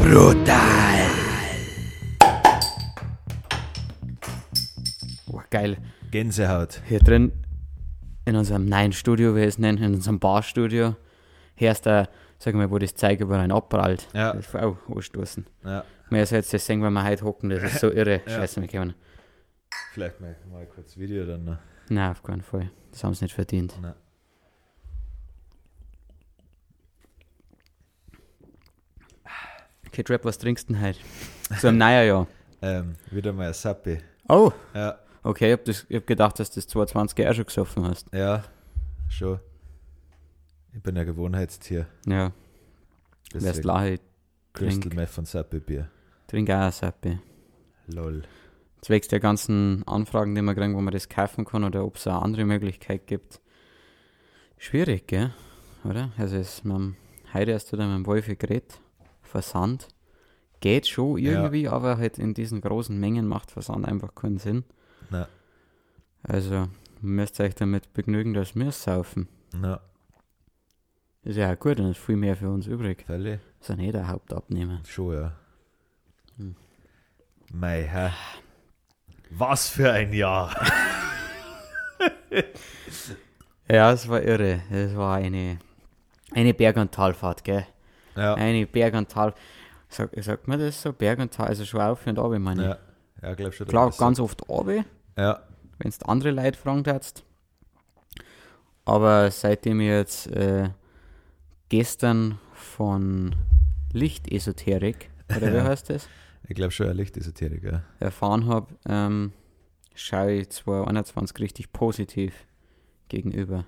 Brutal. Oh, geil. Gänsehaut. Hier drin in unserem neuen Studio, wie wir es nennen, in unserem Barstudio, hörst du, sag mal, wo das Zeug über einen abprallt. Ja. Das ist auch anstoßen. Ja. Mehr als jetzt das sehen, wenn wir heute hocken, das ist so irre. Ja. Scheiße, wir können. Vielleicht mal, mal kurz Video dann noch. Nein, auf keinen Fall. Das haben sie nicht verdient. Nein. Kid Rap, was trinkst du denn heute? So im neuen Jahr. Ähm, wieder mal ein Sappi. Oh, Ja, okay, ich hab, das, ich hab gedacht, dass du das 22 auch schon gesoffen hast. ja, schon. Ich bin ein Gewohnheitstier. Ja, Deswegen lache, Crystal trink, Meth von Sappi Bier. trink auch Sappi. Lol. Zwecks der ganzen Anfragen, die wir kriegen, wo man das kaufen kann oder ob es eine andere Möglichkeit gibt. Schwierig, gell? Oder? Also, es, wir haben heute erst wieder mit dem Wolfi geredet. Versand. Geht schon Ja. irgendwie, aber halt in diesen großen Mengen macht Versand einfach keinen Sinn. Na, Also, müsst ihr euch damit begnügen, dass wir es saufen. na, Ist ja auch gut, dann ist viel mehr für uns übrig. Ist ja nicht der Hauptabnehmer. Schon, ja. Hm. Mei, hä? Was für ein Jahr! Ja, es war irre. Es war eine, eine Berg- und Talfahrt, gell? Ja, Eine Berg- und Tal. Sag, sagt man das so? Berg und Tal, also schon auf und ab, meine ich. ja, ja, glaub schon. Klar, ganz oft ab, wenn Ja, du andere Leute fragen darfst. Aber seitdem ich jetzt äh, gestern von Lichtesoterik, oder wie heißt das, ich glaube schon, Lichtesoterik, ja. erfahren habe, ähm, schaue ich 2021 richtig positiv gegenüber.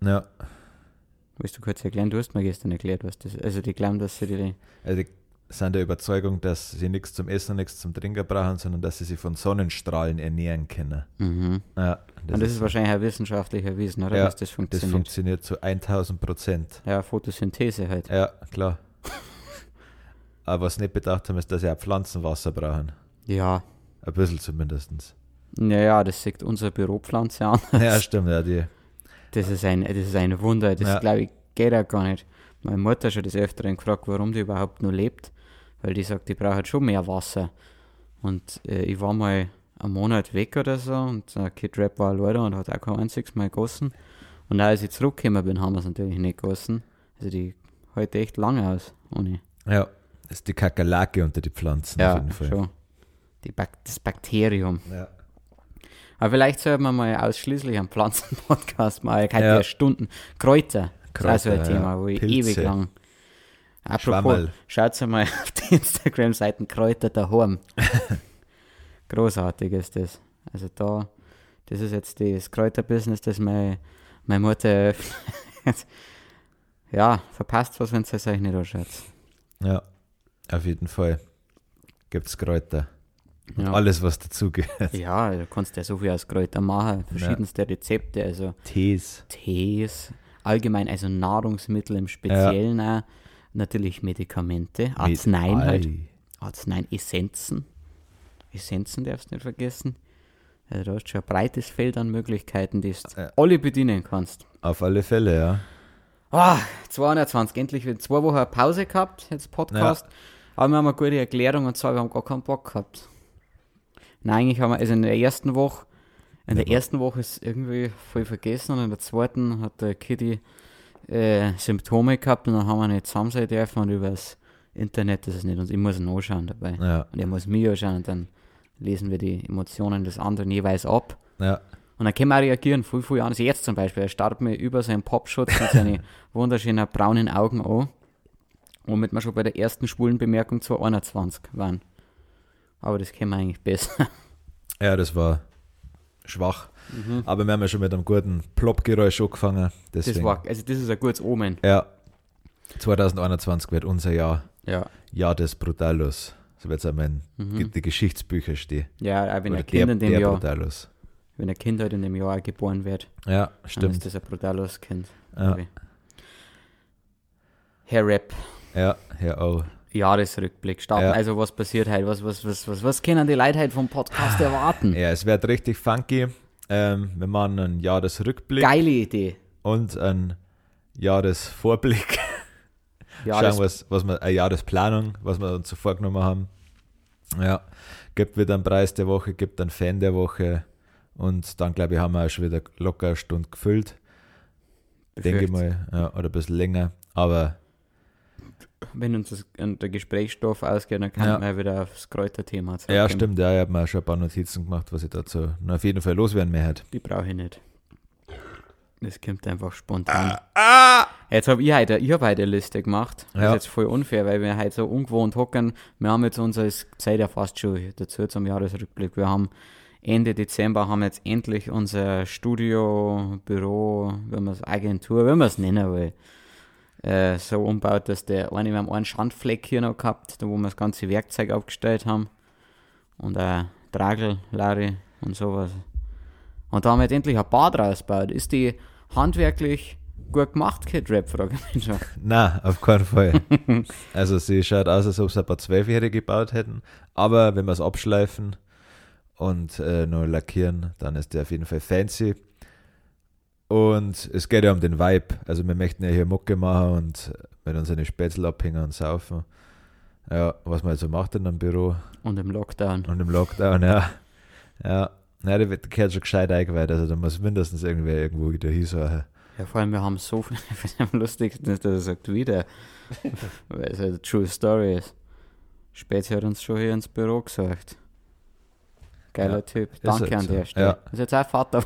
Ja, Willst du kurz erklären? Du hast mir gestern erklärt, was das ist. Also die glauben, dass sie die... also die sind der Überzeugung, dass sie nichts zum Essen und nichts zum Trinken brauchen, sondern dass sie sich von Sonnenstrahlen ernähren können. Mhm. Ja, Und das ist wahrscheinlich auch wissenschaftlich erwiesen, oder? Ja, dass das Das funktioniert. funktioniert zu 1000 Prozent. ja, Photosynthese halt. Ja, klar. Aber was nicht bedacht haben, ist, dass sie auch Pflanzen Wasser brauchen. Ja. Ein bisschen zumindest. Naja, das sieht unsere Büropflanze an. ja, stimmt, ja, die. Das ist ein, das ist ein Wunder. Das Ja. glaube ich geht auch gar nicht. Meine Mutter hat schon des Öfteren gefragt, warum die überhaupt noch lebt. Weil die sagt, die braucht schon mehr Wasser. Und äh, ich war mal einen Monat weg oder so und der Kid Rap war leider und hat auch kein einziges Mal gegossen. Und auch als ich zurückgekommen bin, haben wir es natürlich nicht gegossen. Also die heute echt lange aus. Ohne. Ja, das ist die Kakerlake unter die Pflanzen auf Ja, jeden Fall. schon. Die Bak das Bakterium. Ja. Aber vielleicht sollten wir mal ausschließlich einen Pflanzen-Podcast machen. Ich Ja. ja. Stunden. Kräuter. Kräuter, das ist auch so ein. Thema, wo ich Pilze. ewig lang. Apropos, schaut mal auf die Instagram-Seiten Kräuter daheim. Großartig ist das. Also da, das ist jetzt das Kräuterbusiness, das meine, meine Mutter eröffnet. ja, verpasst was, wenn es euch nicht anschaut. ja, auf jeden Fall. Gibt's Kräuter. Und Ja. alles, was dazugehört. Ja, du kannst ja so viel aus Kräutern machen, verschiedenste Rezepte, also Tees. Tees, allgemein, also Nahrungsmittel im Speziellen auch, natürlich Medikamente, Arzneien Mit halt, Ei. Arzneien, Essenzen, Essenzen darfst du nicht vergessen. Also du hast schon ein breites Feld an Möglichkeiten, die du Ja. alle bedienen kannst. Auf alle Fälle, ja. Ah, 220, endlich wieder zwei Wochen Pause gehabt, jetzt Podcast. Aber wir haben eine gute Erklärung und zwar, wir haben gar keinen Bock gehabt. Nein, eigentlich haben wir, also in der ersten Woche, in der Ja, ersten Woche ist irgendwie voll vergessen und in der zweiten hat der Kitty äh, Symptome gehabt und dann haben wir nicht zusammen sein dürfen und übers Internet, das ist nicht uns, ich muss ihn anschauen dabei. Ja, Und er muss mich anschauen und dann lesen wir die Emotionen des anderen jeweils ab. ja. Und dann können wir auch reagieren, viel, viel anders. Jetzt zum Beispiel, er starrt mir über seinen Popschutz mit seinen wunderschönen braunen Augen an. Womit wir schon bei der ersten schwulen Bemerkung 221 waren. Aber das kennen wir eigentlich besser. Ja, das war schwach. Aber wir haben ja schon mit einem guten Plopp-Geräusch angefangen. Deswegen, Das war, also das ist ein gutes Omen. Ja, 2021 wird unser Jahr. Ja. Jahr des Brutalos. So wird es einmal in Mhm. die Geschichtsbücher stehen. Ja, auch wenn Oder ein Kind in dem der Jahr, Brutalos. wenn ein Kind halt in dem Jahr auch geboren wird, Ja, dann ist stimmt. das ein brutales Kind. Ja. Herr Rap, ja, ja, oh. Jahresrückblick starten. Ja. Also was passiert heute? Was, was, was, was, was können die Leute heute vom Podcast erwarten? Ja, es wird richtig funky. Ähm, wir machen einen Jahresrückblick Geile Idee. und einen Jahresvorblick. Jahres Schauen, was, was wir, eine Jahresplanung, was wir uns so vorgenommen haben. Ja, gibt wieder einen Preis der Woche, gibt einen Fan der Woche und dann, glaube ich, haben wir auch schon wieder locker eine Stunde gefüllt. Denke ich mal, ja, oder ein bisschen länger. Aber Wenn uns das, der Gesprächsstoff ausgeht, dann kann Ja. man wieder aufs Kräuterthema ja, zurückkommen. stimmt, ja, ich habe mir auch schon ein paar Notizen gemacht, was ich dazu noch auf jeden Fall loswerden möchte. Die brauche ich nicht. Das kommt einfach spontan. Ah! Jetzt habe ich heute, ich hab heute eine Liste gemacht. Das Ja. ist jetzt voll unfair, weil wir heute so ungewohnt hocken. Wir haben jetzt unser, es Zeit ja fast schon dazu zum Jahresrückblick. Wir haben Ende Dezember haben jetzt endlich unser Studio, Büro, wenn man es Agentur, wenn man es nennen will, äh, so umbaut, dass der eine, wir haben einen Schandfleck hier noch gehabt, da wo wir das ganze Werkzeug aufgestellt haben. Und ein Tragel, Larry und sowas. Und da haben wir jetzt endlich ein Bad rausgebaut. Ist die handwerklich gut gemacht, Kid Rap, frage ich mich schon. Nein, auf keinen Fall. also sie schaut aus, als ob sie ein paar Zwölfjährige gebaut hätten. Aber wenn wir es abschleifen und äh, noch lackieren, dann ist der auf jeden Fall fancy. Und es geht ja um den Vibe. Also wir möchten ja hier Mucke machen und mit unseren Spätzle abhängen und saufen. Ja, was man halt so macht in einem Büro Und im Lockdown. und im Lockdown, ja. Ja, ja der wird- der gehört schon gescheit eingeweiht. Also da muss mindestens irgendwer irgendwo wieder hinsuchen. Ja, vor allem, wir haben so viel, am lustigsten dass er sagt wieder, weil es eine True Story ist. Später hat uns schon hier ins Büro gesagt. Geiler Ja, Typ. Danke an so. der Stelle. Ja. Ist jetzt auch Vater.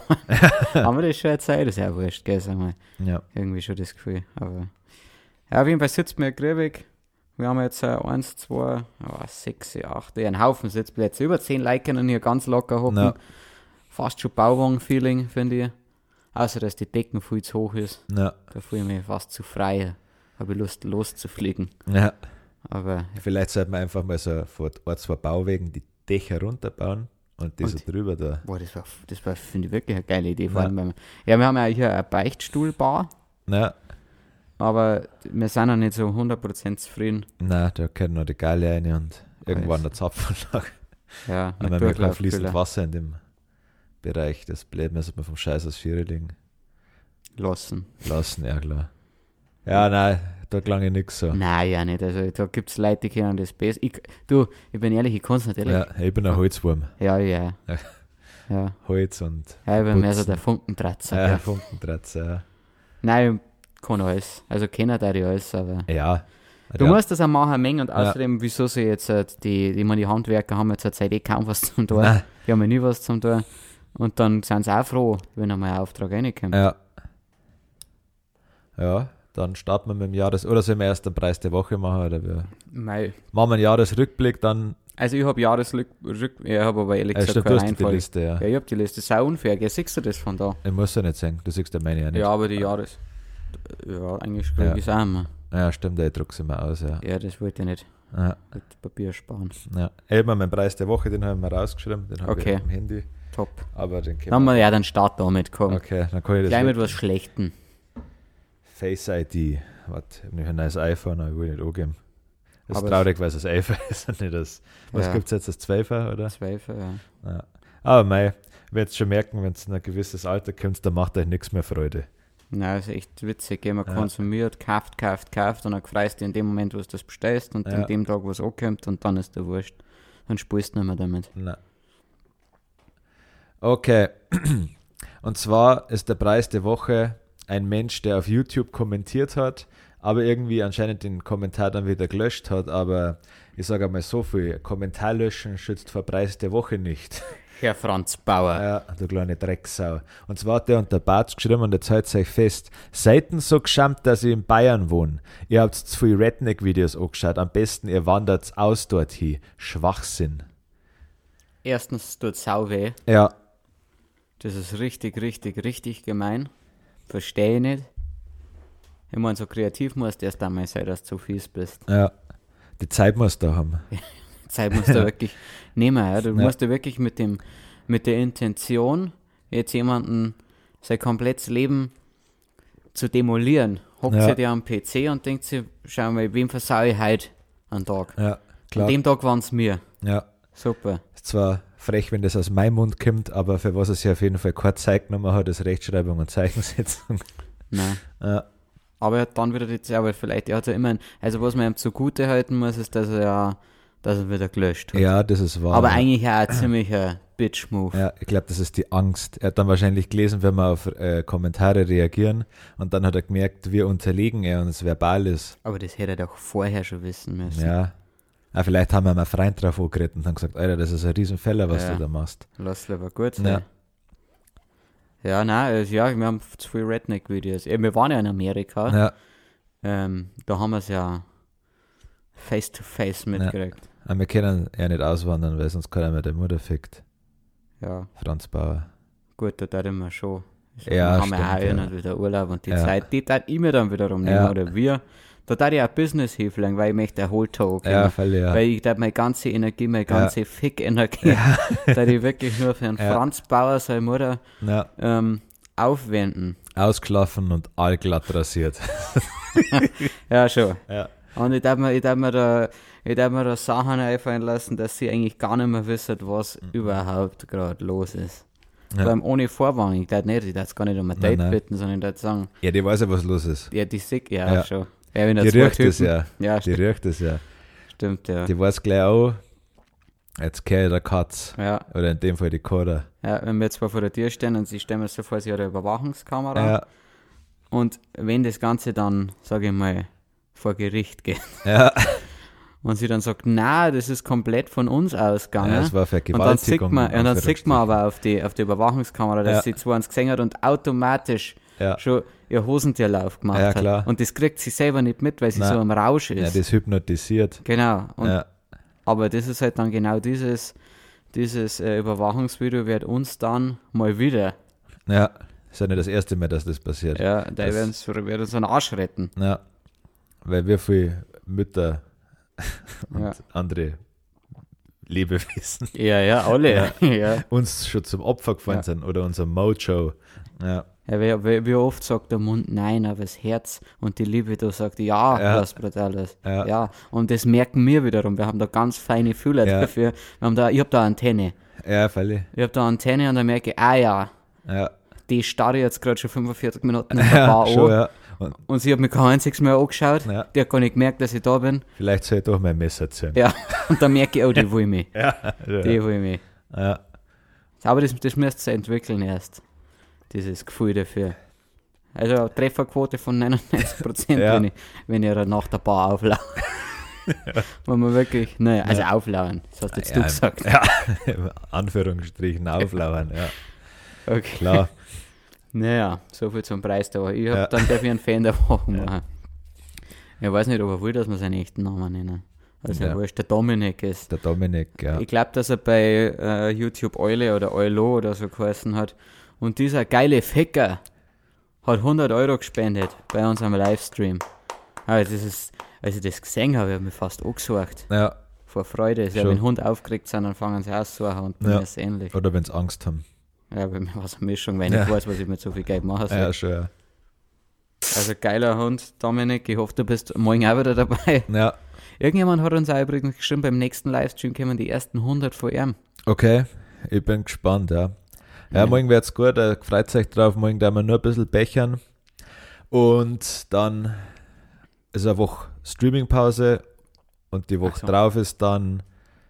haben wir das schon erzählt? Das ist ja wurscht, gell, sag mal. Ja. Irgendwie schon das Gefühl. Aber ja, auf jeden Fall sitzt mir grübig. Wir haben jetzt äh, 1, 2, 6, 8, ja, einen Haufen Sitzplätze. Über 10 Leute können hier ganz locker hocken. Ja. Fast schon Bauwagen-Feeling, finde ich. Außer, dass die Decken viel zu hoch ist. Ja. Da fühle ich mich fast zu frei. Habe ich Lust, loszufliegen. ja. Aber Vielleicht sollte man einfach mal so vor Ort zwei Bauwegen die Dächer runterbauen und die so Und- drüber da. boah, das war, das war finde ich, wirklich eine geile Idee. Vor Ja. allem, beim, ja, wir haben ja hier eine Beichtstuhlbar, Na, aber wir sind noch nicht so 100% zufrieden. na, da können noch die Geile rein und irgendwann der Zapfanlage. Ja, Aber mit wir kein fließend Wasser in dem Bereich. Das bleibt müssen wir vom Scheiß aus Viere liegen lassen. lassen, ja klar. Ja, nein, da klang ich nix so. Nein, ja nicht. Also da gibt es Leute, die können das besser. Ich, du, ich bin ehrlich, ich kann es natürlich. Ja, ich bin ein Holzwurm. Ja, ja. Ja. Ja, Holz und ja ich bin mehr so der Funkentratzer. ja, Ja. Funkentratzer. Nein, ich kann alles. Also kennen da die alles, aber. Ja. ja. Du ja. musst das auch machen, Mengen. Und Ja. außerdem, wieso sie jetzt, äh, die, ich meine, die Handwerker haben jetzt Zeit eh kaum was zum tun. Nein, Die haben ja nie was zum tun. Und dann sind sie auch froh, wenn einmal ein Auftrag reinkommt. Ja. Ja, dann starten wir mit dem Jahres- oder sollen wir erst den Preis der Woche machen? Oder wir Mei. machen wir einen Jahresrückblick, dann. Also ich habe Jahresrück, Rück, ich habe aber ehrlich gesagt stimmt, du keine hast die. Liste, ja. Ja, ich habe die Liste. Das ist auch unfair, gell? Siehst du das von da? Ich muss ja nicht sagen, du siehst ja meine ja nicht. Ja, aber die Jahres... Ja, eigentlich kriege Ja. ich es auch immer. Ja, stimmt, ich druck sie mal aus, ja. Ja, das wollte ich nicht ja. mit Papier sparen. ja. Eben meinen Preis der Woche, den haben wir rausgeschrieben, den habe Okay. ich am Handy. Top. Aber den Dann können haben wir ja dann Start damit kommen. Okay, dann kann ich das. Gleich mit was Schlechtem. Face ID. Warte, ich habe nicht ein neues iPhone, aber ich will nicht angeben. Das ist Aber traurig, weil es das 11 ist und nicht das. Was Ja. gibt es jetzt, das 12er, oder? Zweifel, ja. Ja. Aber mei, ich werde schon merken, wenn es in ein gewisses Alter kommt, dann macht euch nichts mehr Freude. Nein, das ist echt witzig. Man Ja. konsumiert, kauft, kauft, kauft und dann freust du in dem Moment, wo du das bestellst und Ja. in dem Tag, wo es ankommt und dann ist der Wurscht. Dann spielst du nicht mehr damit. Na. Okay. Und zwar ist der Preis der Woche ein Mensch, der auf YouTube kommentiert hat, aber irgendwie anscheinend den Kommentar dann wieder gelöscht hat. Aber ich sage einmal so viel: Kommentar löschen schützt vor Preis der Woche nicht. Herr Franz Bauer. Ja, du kleine Drecksau. Und zwar hat der unter Bart geschrieben und jetzt hält euch fest. Seiten so geschammt, dass ich in Bayern wohne. Ihr habt zu viele Redneck-Videos angeschaut. Am besten ihr wandert aus dorthin. Schwachsinn. Erstens es tut sau weh. Ja, Das ist richtig, richtig, richtig gemein. Verstehe ich nicht. Ich meine, so kreativ musst du erst einmal sein, dass du zu fies bist. ja. Die Zeit musst du haben. Zeit musst du wirklich nehmen. Ja? Du Ja. musst du wirklich mit, dem, mit der Intention, jetzt jemanden sein komplettes Leben zu demolieren, hockt Ja. sie dir am PC und denkt sich, schau mal, wem versau ich heute Einen Tag. Ja, An klar. dem Tag waren es mir. Ja, Super. ist zwar frech, wenn das aus meinem Mund kommt, aber für was er sich auf jeden Fall keine Zeit genommen hat, ist Rechtschreibung und Zeichensetzung. Nein. Ja, Aber er hat dann wieder die Zeit, aber vielleicht, er hat ja immer, also was man ihm zugute halten muss, ist, dass er ja, dass er wieder gelöscht hat. ja das ist wahr. aber ja. eigentlich auch ein ziemlicher Bitch-Move. Ja, ich glaube, das ist die Angst. Er hat dann wahrscheinlich gelesen, wenn wir auf äh, Kommentare reagieren und dann hat er gemerkt, wir unterlegen er uns verbal ist. Aber das hätte er doch vorher schon wissen müssen. Ja. Ja. Vielleicht haben wir mal Freund drauf angeredet und haben gesagt, Alter, das ist ein Riesenfäller, was Ja. du da machst. Lass lieber gut sein. Ja. Ja, nein, ja, wir haben zu viele Redneck-Videos. Ja, Wir waren ja in Amerika. Ja, Ähm, da haben wir es ja face-to-face mitgekriegt. aber wir können ja nicht auswandern, weil sonst keiner mehr der Mutter fickt. Ja. Franz Bauer. gut, da tun wir schon. Also, Ja, wir haben ja auch stimmt, ja. wieder Urlaub und die Ja. Zeit, die tat ich mir dann wiederum nehmen, Ja. oder wir. Da tat ich auch Business hilflang, weil ich möchte erholt haben. Ja, voll, ja. Weil ich da meine ganze Energie, meine ganze Fick-Energie, da ich wirklich nur für einen Ja. Franz Bauer, seine Mutter, ja. ähm, aufwenden. Ausgelaufen und allglatt rasiert. Ja, schon. Ja. Und ich darf mir, ich darf mir da, ich darf mir da Sachen einfallen lassen, dass sie eigentlich gar nicht mehr wissen, was überhaupt gerade los ist. Mhm. Ja. Vor allem ohne Vorwarnung. Ich darf nicht, ich darf gar nicht um ein Nein, Date nein. bitten, sondern ich darf sagen, Ja, die weiß ja, was los ist. ja, die sick, ja, Ja. schon. Ja, wenn Die riecht es Typen- ja. Ja, Die riecht es ja. stimmt, ja. Die weiß gleich auch, jetzt kehrt der Katz. Ja, Oder in dem Fall die Koda. ja, wenn wir jetzt zwar vor der Tür stehen und sie stellen mir so vor, sie hat eine Überwachungskamera. Ja, Und wenn das Ganze dann, sage ich mal, vor Gericht geht ja. und sie dann sagt, na, das ist komplett von uns ausgegangen. ja es war Und dann sieht Vergewaltigung. man, und dann sieht man aber auf die, auf die Überwachungskamera, dass Ja. sie zwar uns gesehen hat und automatisch Ja. schon ihr Hosentierlauf gemacht Ja, hat. klar. Und das kriegt sie selber nicht mit, weil sie Nein. so im Rausch Ja, ist. das hypnotisiert. genau. Und, Ja, Aber das ist halt dann genau dieses, dieses äh, Überwachungsvideo wird uns dann mal wieder, ja. Ist ja nicht das erste Mal, dass das passiert. ja, da werden uns, wird uns einen Arsch retten. Ja. Weil wir viele Mütter und Ja. andere Lebewesen Ja, ja, alle. Ja. ja. uns schon zum Opfer gefallen Ja. sind oder unser Mojo. Ja, wie, wie, wie oft sagt der Mund nein, aber das Herz und die Liebe, da sagt ja, Ja. was Brutales. Ja. Ja. und das merken wir wiederum. Wir haben da ganz feine Fühler Ja. dafür. Wir haben da, ich habe da Antenne. ja, völlig. Ich habe da Antenne und dann merke ich, ah ja, Ja, die starre jetzt gerade schon 45 Minuten in der ja Bar schon, an. ja. Und Und sie hat mich kein einziges Mal angeschaut. Ja. Die hat gar nicht gemerkt, dass ich da bin. vielleicht soll ich doch mein Messer ziehen. Ja, und dann merke ich, oh, die will mich. Ja, Die will mich. ja. Aber das, das müsst ihr entwickeln erst. Dieses Gefühl dafür. Also eine Trefferquote von 99%, Ja. wenn, ich, wenn ihr nach der Bar auflauert. Wenn man wirklich, naja, also auflauern, das hast jetzt du Ja, gesagt. Ja, Anführungsstrichen auflauern, ja, Okay. klar. Naja, so viel zum Preis da. Ich hab Ja. dann darf ich einen Fan der Woche machen. Ich weiß nicht, ob er will, dass wir seinen echten Namen nennen. Also Ja. ja. wurscht, der Dominik ist. Der Dominik, ja. Ich glaube, dass er bei äh, YouTube Eule oder Eulo oder so geheißen hat. Und dieser geile Ficker hat 100 Euro gespendet bei unserem Livestream. Also das ist, als ich das gesehen habe, habe ich mich fast angesucht. ja. Vor Freude. Also, wenn Hund aufgeregt sind, dann fangen sie auszusuchen und bei Ja. ist es ähnlich. Oder wenn sie Angst haben. Ja, bei mir war es eine Mischung, weil ich Ja. weiß, was ich mit so viel Geld machen soll. Ja, schon, ja. Also geiler Hund, Dominik. Ich hoffe, du bist morgen auch wieder dabei. Ja, Irgendjemand hat uns auch übrigens geschrieben, beim nächsten Livestream kommen die ersten 100 von ihm. okay. Ich bin gespannt, ja. Ja, morgen wird's gut, äh, freut euch drauf. Morgen da wir nur ein bisschen bechern. Und dann ist eine Woche Streamingpause und die Woche so. drauf ist dann,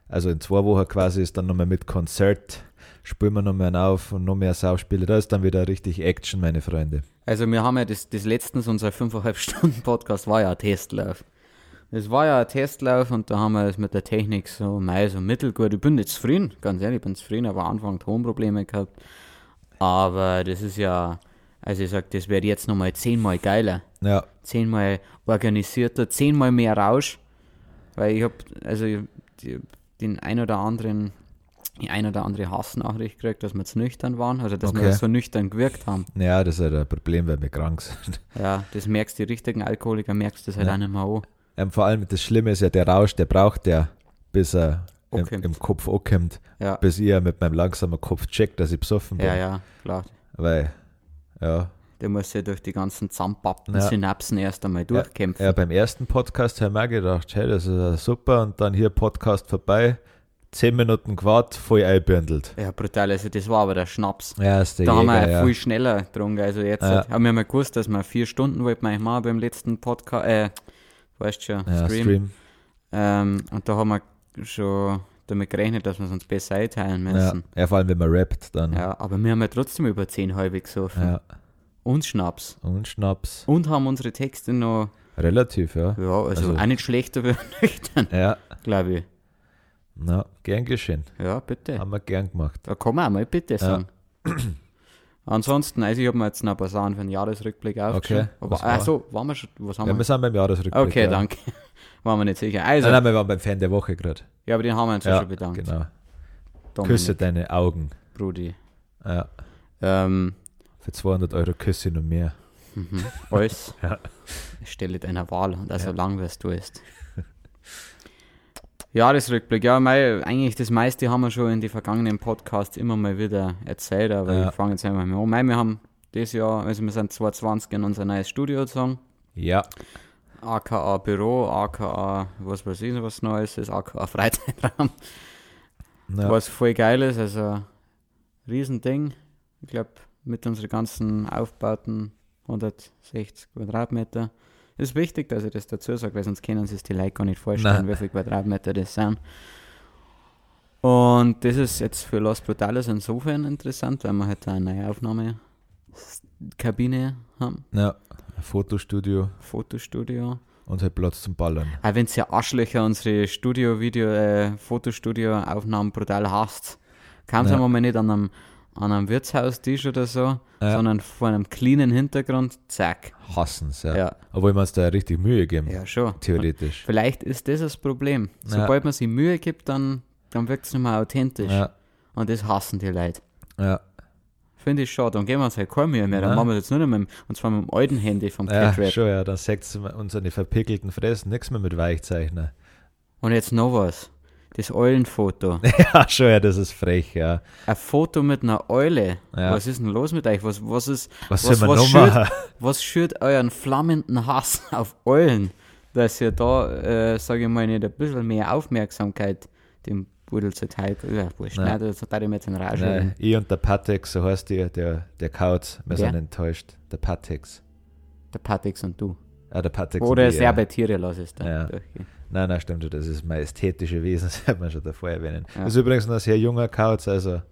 also in zwei Wochen quasi, ist dann nochmal mit Konzert. Spielen wir nochmal auf und noch mehr Sauspiele. Da ist dann wieder richtig Action, meine Freunde. Also wir haben ja das, das letztens, unser 5,5 Stunden Podcast war ja ein Testlauf. Das war ja ein Testlauf und da haben wir es mit der Technik so, mei, so mittelgut. Ich bin nicht zufrieden, ganz ehrlich, ich bin zufrieden, aber am Anfang Tonprobleme gehabt. Aber das ist ja, also ich sag, das wird jetzt nochmal zehnmal geiler. Ja, zehnmal organisierter, zehnmal mehr Rausch. Weil ich habe also die, den ein oder anderen, die ein oder andere Hassnachricht gekriegt, dass wir zu nüchtern waren, also dass Okay. wir so nüchtern gewirkt haben. ja, das ist halt ein Problem, weil wir krank sind. Ja, das merkst die richtigen Alkoholiker, merkst das halt Ja. auch nicht mehr an. Ähm, vor allem das Schlimme ist ja, der Rausch, der braucht ja, bis er im, im Kopf ankommt, Ja, bis ich mit meinem langsamen Kopf checkt, dass ich besoffen bin. ja, ja, klar. Weil, ja, Der muss ja durch die ganzen zusammenpappten Ja. Synapsen erst einmal durchkämpfen. Ja, beim ersten Podcast haben wir gedacht, hey, das ist ja super. Und dann hier Podcast vorbei, zehn Minuten gewartet, voll einbündelt. Ja, brutal. Also, das war aber der Schnaps. Ja, ist der Da haben wir Jäger, ja ja. viel schneller getrunken. Also, jetzt Ja. haben wir mal gewusst, dass wir vier Stunden wollten machen beim letzten Podcast. Äh, weißt schon, ja, Stream. Stream. Ähm, und da haben wir schon damit gerechnet, dass wir es uns besser einteilen Ja. müssen. ja, vor allem, wenn man rappt, dann. Ja, aber wir haben ja trotzdem über zehn halbe gesoffen. Ja. Und Schnaps. Und Schnaps. Und haben unsere Texte noch, Relativ, ja. ja, also, Also- auch nicht schlechter wie nüchtern, Ja, glaube ich. na, gern geschehen. Ja, bitte. Haben wir gern gemacht. Da kann man auch mal bitte sagen. Ansonsten, also ich habe mir jetzt noch ein paar Sachen für den Jahresrückblick aufgeschrieben. Okay, Aber, war? ach so, waren wir schon, was haben Ja, wir? wir sind beim Jahresrückblick. Okay, ja. danke. Waren wir nicht sicher. Also, Nein, nein, wir waren beim Fan der Woche gerade. ja, aber den haben wir uns ja, schon bedankt. genau. Dominik, Küsse deine Augen. Brudi. Ja, Ähm, für 200 Euro Küsse noch mehr. mhm. Alles. Ja. Stelle deiner Wahl und also Ja. lang, was du ist. Jahresrückblick, ja, mei, eigentlich das meiste haben wir schon in die vergangenen Podcasts immer mal wieder erzählt, aber Ja. ich fange jetzt einmal mal an. Mei, wir haben dieses Jahr, also wir sind 2020 in unser neues Studio gezogen. Ja, AKA Büro, AKA was weiß ich, was Neues ist, AKA Freizeitraum, na, was voll geil ist, also Riesending. Ich glaube, mit unseren ganzen Aufbauten 160 Quadratmeter. Ist wichtig, dass ich das dazu sage, weil sonst können sich die Leute gar nicht vorstellen, Nein. wie viele Quadratmeter das sind. Und das ist jetzt für Los Brutales insofern interessant, weil wir halt eine neue Aufnahmekabine haben, na, Fotostudio Fotostudio. und halt Platz zum Ballern. Auch wenn ja Arschlöcher unsere Studio, Video, äh, Fotostudio-Aufnahmen brutal hasst, kam es Ja. mal nicht an einem, an einem Wirtshaustisch oder so, Ja. sondern vor einem cleanen Hintergrund, zack. Hassen's, ja. Ja, Obwohl wir uns da richtig Mühe geben, ja, schon. Und theoretisch. vielleicht ist das das Problem. Ja. Sobald man sich Mühe gibt, dann, dann wirkt es nicht mehr authentisch. Ja, Und das hassen die Leute. ja, Finde ich schade. Dann geben wir uns halt keine Mühe mehr. Dann machen wir das nur noch mit dem, und zwar mit dem alten Handy vom ja schon, ja, dann sagt unsere verpickelten Fressen nichts mehr mit Weichzeichner. Und jetzt noch was. Das Eulenfoto. ja, schon, ja, das ist frech, ja. Ein Foto mit einer Eule. Ja. Was ist denn los mit euch? Was, was ist, Was, Was- was schürt- was schürt euren flammenden Hass auf Eulen, dass ihr da, äh, sage ich mal, nicht ein bisschen mehr Aufmerksamkeit dem Pudel zuteil, ja, wurscht, Nein. das hat ich mir jetzt einen Rausch. Nein, ich und der Patex, so heißt der, der, der Kauz, wir sind enttäuscht. Der Patex. Der Patix und du. Ah, der Patex. Oder und ich, sehr ja. bei Tiere lass es dann Ja. durchgehen. Nein, nein, stimmt, das ist majestätische Wesen, das hat man schon davor erwähnen. Ja. Das ist übrigens ein sehr junger Kauz, also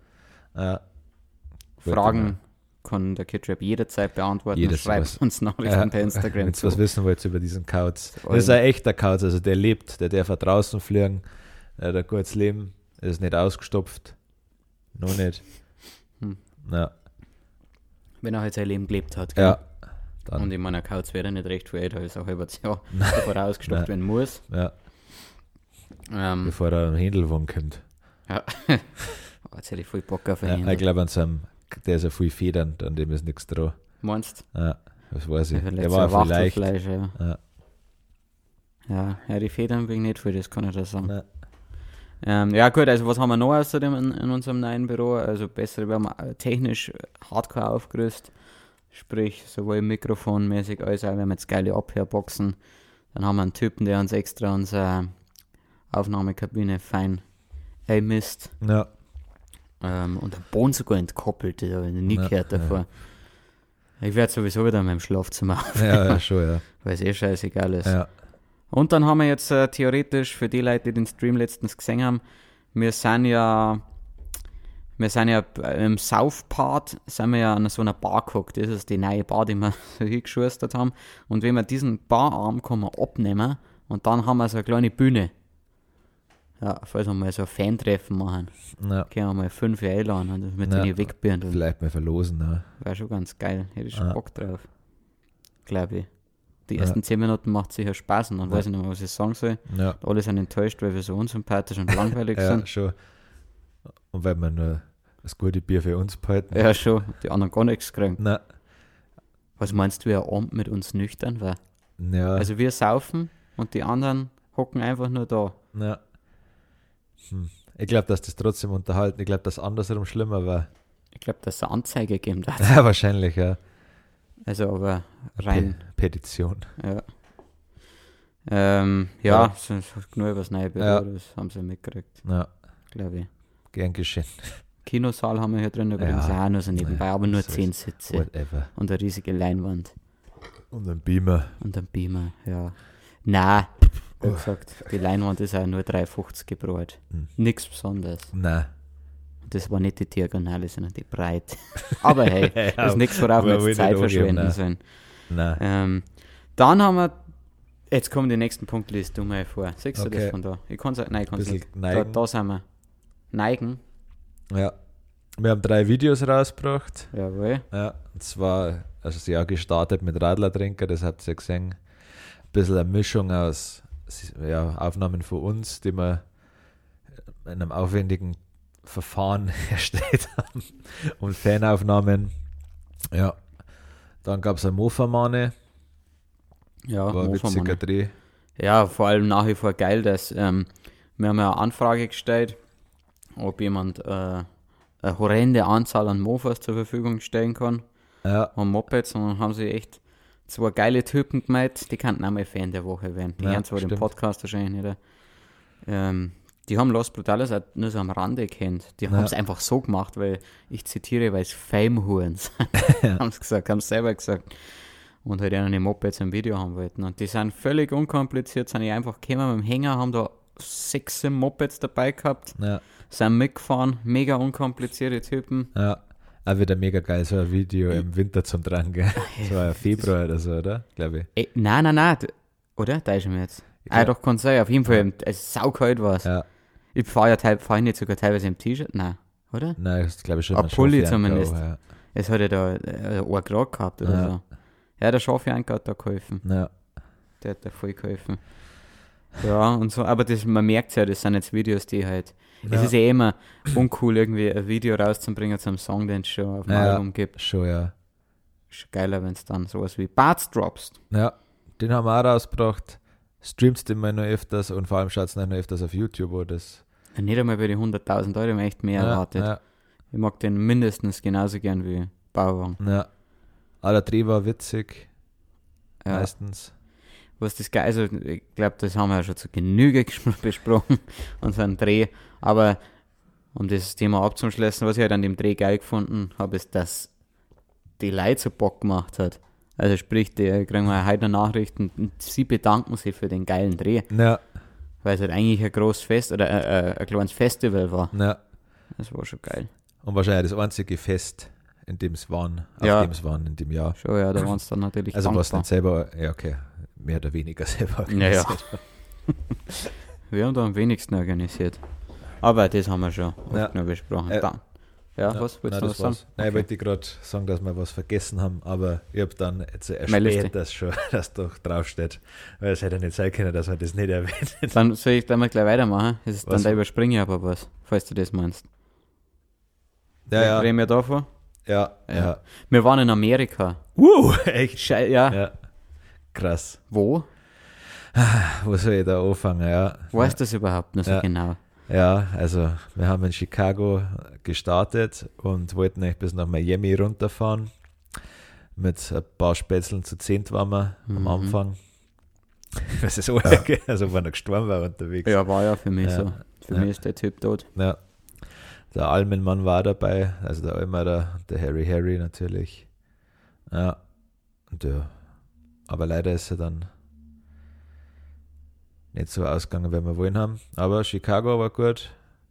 äh, Fragen kann der Kidrap jederzeit beantworten. Jedes Schreibt was. uns Nachrichten per Instagram Wenn ihr was wissen wollt über diesen Kauz. Das ist ein echter Kauz, also der lebt, der darf draußen fliegen, der hat ein gutes Leben, er ist nicht ausgestopft. Noch nicht. Hm. Ja, Wenn er halt sein Leben gelebt hat. gell? ja. Dann, Und ich meine, ein Kauz wäre nicht recht viel älter als ein halbes Jahr, bevor er ausgestopft werden muss. ja, Ähm, bevor er am Händelwang kommt. ja. oh, jetzt hätte ich voll Bock auf Ja, einen ich glaube, an seinem, der ist ja viel Federn, an dem ist nichts dran. Meinst Ja, das weiß ich. Vielleicht Der war ein viel leicht. Wachtelfleisch, ja. Ja. ja. Ja, die Federn wegen nicht viel, das kann ich da sagen. Ähm, ja gut, also was haben wir noch außerdem in, in unserem neuen Büro? Also besser, wir haben äh, technisch hardcore aufgerüstet. Sprich, sowohl mikrofonmäßig als auch, wir haben jetzt geile Abhörboxen. Dann haben wir einen Typen, der uns extra unsere Aufnahmekabine fein einmisst. Ja, Ähm, und den Boden sogar entkoppelt, das habe ich nie Ja, gehört ja. davor. Ich werde sowieso wieder in meinem Schlafzimmer ja, ja, schon, ja. weil es eh scheißegal ist. ja. Und dann haben wir jetzt äh, theoretisch für die Leute, die den Stream letztens gesehen haben, wir sind ja, wir sind ja im South-Part, sind wir ja an so einer Bar geguckt. Das ist die neue Bar, die wir so hingeschustert haben. Und wenn wir diesen Bararm kann man abnehmen und dann haben wir so eine kleine Bühne. Ja, falls wir mal so ein Fan-Treffen machen, ja. können wir mal fünf einladen und mit Ja. denen wegbüren. Vielleicht mal verlosen, ja. Wäre schon ganz geil. Hätte ich schon Ja. Bock drauf. Glaube ich. Die Ja. ersten zehn Minuten macht sicher Spaß und dann Ja. weiß ich nicht mehr, was ich sagen soll. Ja, Alle sind enttäuscht, weil wir so unsympathisch und langweilig ja sind. schon. Und weil wir nur das gute Bier für uns behalten. Ja, schon. Die anderen gar nichts kriegen. Na, Was meinst du, wie ein Abend mit uns nüchtern war? ja, Also wir saufen und die anderen hocken einfach nur da. ja. Hm. Ich glaube, dass das trotzdem unterhalten. Ich glaube, dass andersrum schlimmer war. Ich glaube, dass es eine Anzeige gegeben hat. Ja, wahrscheinlich, ja. Also aber rein, Pe Petition. ja. Ähm, ja, Ja. so, so nur über das neue Büro, Ja. das haben sie mitgekriegt, Ja, glaube ich. gern geschehen. Kinosaal haben wir hier drin übrigens Ja. auch nur so nebenbei, aber nur so zehn Sitze Whatever. und eine riesige Leinwand Und ein Beamer. und ein Beamer, ja. Nein, wie gesagt, die Leinwand ist auch nur 3,50 gebraucht. Hm. Nichts Besonderes. Nein. Das war nicht die Diagonale, sondern die Breite. Aber hey, das ist nichts, worauf wir jetzt Zeit verschwenden nein. sollen. Nein. Ähm, dann haben wir, jetzt kommen die nächsten Punkte, liest du mal vor. Siehst du das von da? Ich kann es nein, ich kann es Bisschen nicht. Da, neigen. da sind wir. Neigen, Ja. Wir haben drei Videos rausgebracht. jawohl. Ja, und zwar, also sie auch gestartet mit Radlertrinker, das habt ihr gesehen. Ein bisschen eine Mischung aus ja, Aufnahmen von uns, die wir in einem aufwendigen Verfahren erstellt haben und Fanaufnahmen. Ja, dann gab es eine Mofa-Mane, Ja, war witziger. Dreh. ja, vor allem nach wie vor geil, dass ähm, wir haben ja eine Anfrage gestellt, ob jemand äh, eine horrende Anzahl an Mofas zur Verfügung stellen kann. Ja, und Mopeds und dann haben sie echt zwei geile Typen gemeint, die könnten auch mal Fan der Woche werden. Die Ja, hören zwar den stimmt. Podcast wahrscheinlich nicht. Ähm, die haben Los Brutales auch nur so am Rande kennt. Die Ja. haben es einfach so gemacht, weil ich zitiere, weil es Fame-Huren sind. haben sie gesagt, haben sie selber gesagt. Und halt eine Mopeds im Video haben wollten. Und die sind völlig unkompliziert, sind die einfach gekommen mit dem Hänger, haben da sechs Mopeds dabei gehabt, ja, sind mitgefahren, mega unkomplizierte Typen. ja. Auch wieder mega geil, so ein Video im Winter zum Dran, gell? So ein Februar oder so, oder? Glaube ich. Ey, nein, nein, nein. Oder? Da ist er mir jetzt. Ich Ah, doch, kann sein. Auf jeden Fall, es ist saukalt was. Ja, Ich fahre ja teil, fahr ich nicht sogar teilweise im T-Shirt. Nein, oder? nein, das glaube ich schon. Ein Pulli zumindest. auch, Ja. Es hat ja da äh, ein Grad gehabt oder Ja. so. Ja, der Schafjanker hat da geholfen. Ja. Der hat da voll geholfen. Ja, und so, aber das, man merkt ja, das sind jetzt Videos, die halt. Es Ja. ist ja immer uncool, irgendwie ein Video rauszubringen zu einem Song, den es schon auf dem Ja. Album gibt. Schon, ja. Ist geiler, wenn es dann sowas wie Barts droppst. Ja, den haben wir auch rausgebracht. Streamst immer noch öfters und vor allem schaut es noch öfters auf YouTube, wo das. Ja, Nicht einmal bei die 100.000 Euro, echt mehr ja, erwartet. Ja, Ich mag den mindestens genauso gern wie Bauwagen. ja. Aber der Dreh war witzig, Ja. meistens. Was das geil also ich glaube, das haben wir ja schon zu Genüge besprochen, unseren Dreh. Aber um das Thema abzuschließen, was ich halt an dem Dreh geil gefunden habe, ist, dass die Leute so Bock gemacht hat. Also sprich, die kriegen wir heute Nachrichten und sie bedanken sich für den geilen Dreh, Ja, weil es halt eigentlich ein großes Fest oder äh, äh, ein kleines Festival war. ja. Das war schon geil. Und wahrscheinlich das einzige Fest, in dem es waren, auf Ja. dem es waren in dem Jahr. Schon, ja, da waren es dann natürlich Also was nicht selber, ja okay, mehr oder weniger selber Ja, ja. organisiert. Wir haben da am wenigsten organisiert. Aber das haben wir schon oft Ja. noch besprochen. Äh, Dann. Ja, Ja, was willst nein, du noch sagen? Nein, ich Okay. wollte gerade sagen, dass wir was vergessen haben, aber ich habe dann jetzt Meine Liste. erspäht das schon, dass doch draufsteht. Weil es hätte nicht sein können, dass wir das nicht erwähnen. Dann soll ich damit gleich weitermachen. Das ist, dann da überspringe ich aber was, falls du das meinst. Ja, ja, Reden wir davon? ja, Ja. ja. Wir waren in Amerika. Uh, echt? Schei ja. Ja. Krass. Wo? Wo soll ich da anfangen? Ja. Weißt du das überhaupt nicht so Ja. genau? Ja, also wir haben in Chicago gestartet und wollten eigentlich bis nach Miami runterfahren. Mit ein paar Spätzeln zu zehnt waren wir am Mhm. Anfang. Das ist so, also wenn er gestorben war unterwegs. Ja, war ja für mich Ja. so. Für Ja. mich ist der Typ tot. Ja. Der Almenmann war dabei, also der Almer, der, der Harry Harry natürlich. Ja. Und ja. Aber leider ist er dann nicht so ausgegangen, wie wir wollen haben. Aber Chicago war gut.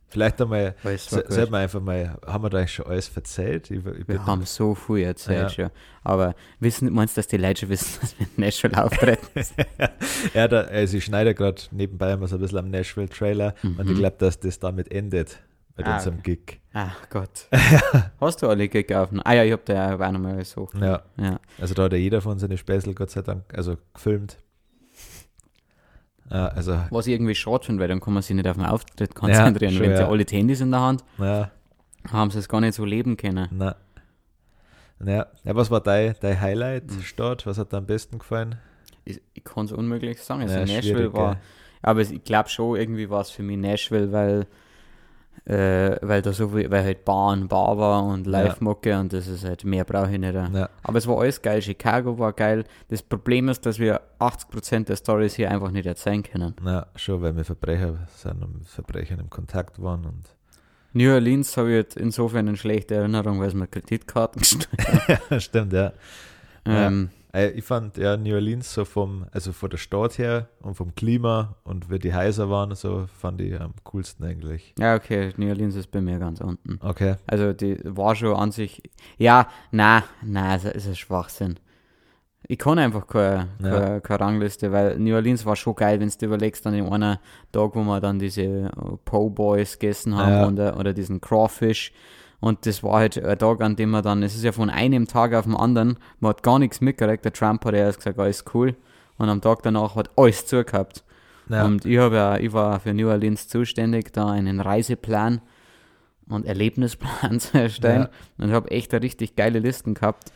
Vielleicht einmal, sollten wir einfach mal, haben wir da eigentlich schon alles verzählt? Ich, ich Wir haben so viel erzählt Ja. schon. Aber wissen, meinst du, dass die Leute schon wissen, dass wir in Nashville auftreten? ja, da, also ich schneide gerade nebenbei immer so ein bisschen am Nashville-Trailer und ich glaube, dass das damit endet mit. Ah, unserem Gig. Ach Gott. Hast du alle gekauft? Ah ja, ich hab da ja auch nochmal so. Ja, Ja. also da hat ja jeder von seine Späßel, Gott sei Dank, also gefilmt. Ja, also, Was ich irgendwie schade finde, weil dann kann man sich nicht auf den Auftritt konzentrieren. schon, Wenn sie ja. alle Handys in der Hand ja, haben, sie es gar nicht so leben können. na. Ja, ja, was war dein, dein. Highlight-Start? Was hat dir am besten gefallen? Ich, ich kann es unmöglich sagen. Also Ja, Nashville war. Aber ich glaube schon, irgendwie war es für mich Nashville, weil Äh, weil da so viel, weil halt Bar und Bar war und Live-Mucke und das ist halt, mehr brauche ich nicht. Ja. Aber es war alles geil, Chicago war geil. Das Problem ist, dass wir 80% der Stories hier einfach nicht erzählen können. Na, schon, weil wir Verbrecher sind und mit Verbrechern im Kontakt waren und New Orleans habe ich jetzt insofern eine schlechte Erinnerung, weil es mir Kreditkarten gestellt ja, stimmt, ja. Ja. ähm, Äh, Ich fand ja New Orleans so vom, also von der Stadt her und vom Klima und wie die Häuser waren, so fand ich am coolsten eigentlich. ja, okay, New Orleans ist bei mir ganz unten. Okay. Also die war schon an sich. Ja, na, na, es ist ein Schwachsinn. Ich kann einfach keine, Ja. keine, keine Rangliste, weil New Orleans war schon geil, wenn du dir überlegst, an dem einen Tag, wo wir dann diese äh, Po Boys gegessen haben Ja. oder, oder diesen Crawfish. Und das war halt ein Tag, an dem man dann, es ist ja von einem Tag auf den anderen, man hat gar nichts mitgekriegt. Der Trump hat erst gesagt, alles cool. Und am Tag danach hat alles zugehabt. Ja, Und ich, hab ja, ich war für New Orleans zuständig, da einen Reiseplan und Erlebnisplan zu erstellen. Und habe echt richtig geile Listen gehabt.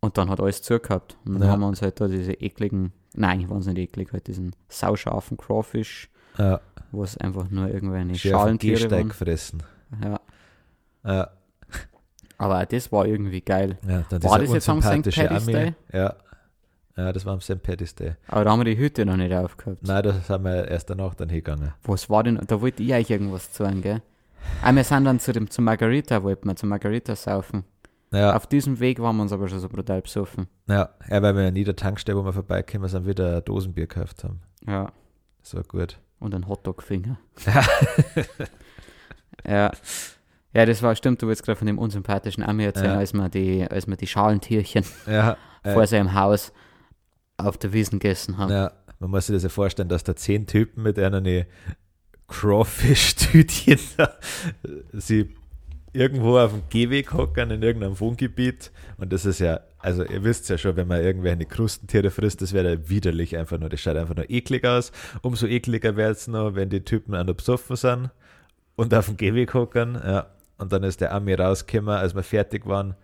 Und dann hat alles zugehabt. Und dann Ja. haben wir uns halt da diese ekligen, nein, waren es nicht eklig, halt diesen sauscharfen Crawfish, ja. wo es einfach nur irgendwelche Schalentiere Gehsteig waren. gefressen. Ja. Ja, Aber auch das war irgendwie geil. ja. War das jetzt am St. Paddy's. Day? Ja. Ja, das war am St. Paddy's Day. Aber da haben wir die Hütte noch nicht aufgehabt. Nein, da sind wir erst danach dann hingegangen. Was war denn, da wollte ich euch irgendwas sagen, gell? Ah, wir sind dann zu dem, zu Margarita, wollten wir zu Margarita saufen. Ja, Auf diesem Weg waren wir uns aber schon so brutal besoffen. ja. ja, weil wir in jeder Tankstelle, wo wir vorbeikommen sind, wieder ein Dosenbier gekauft haben. Ja. Das war gut. Und ein Hotdog-Finger. ja. Ja, das war, stimmt, du willst gerade von dem unsympathischen Ami erzählen, Ja. als wir die, als wir die Schalentierchen Ja, äh, vor seinem Haus auf der Wiesen gegessen haben. Ja, man muss sich das ja vorstellen, dass da zehn Typen mit einer Crawfish-Tütchen da sie irgendwo auf dem Gehweg hocken in irgendeinem Wohngebiet und das ist ja, also ihr wisst ja schon, wenn man irgendwelche Krustentiere frisst, das wäre ja widerlich einfach nur, das schaut einfach nur eklig aus. Umso ekliger wird es noch, wenn die Typen auch noch besoffen sind und auf dem Gehweg hocken, ja. Und dann ist der Ami rausgekommen, als wir fertig waren,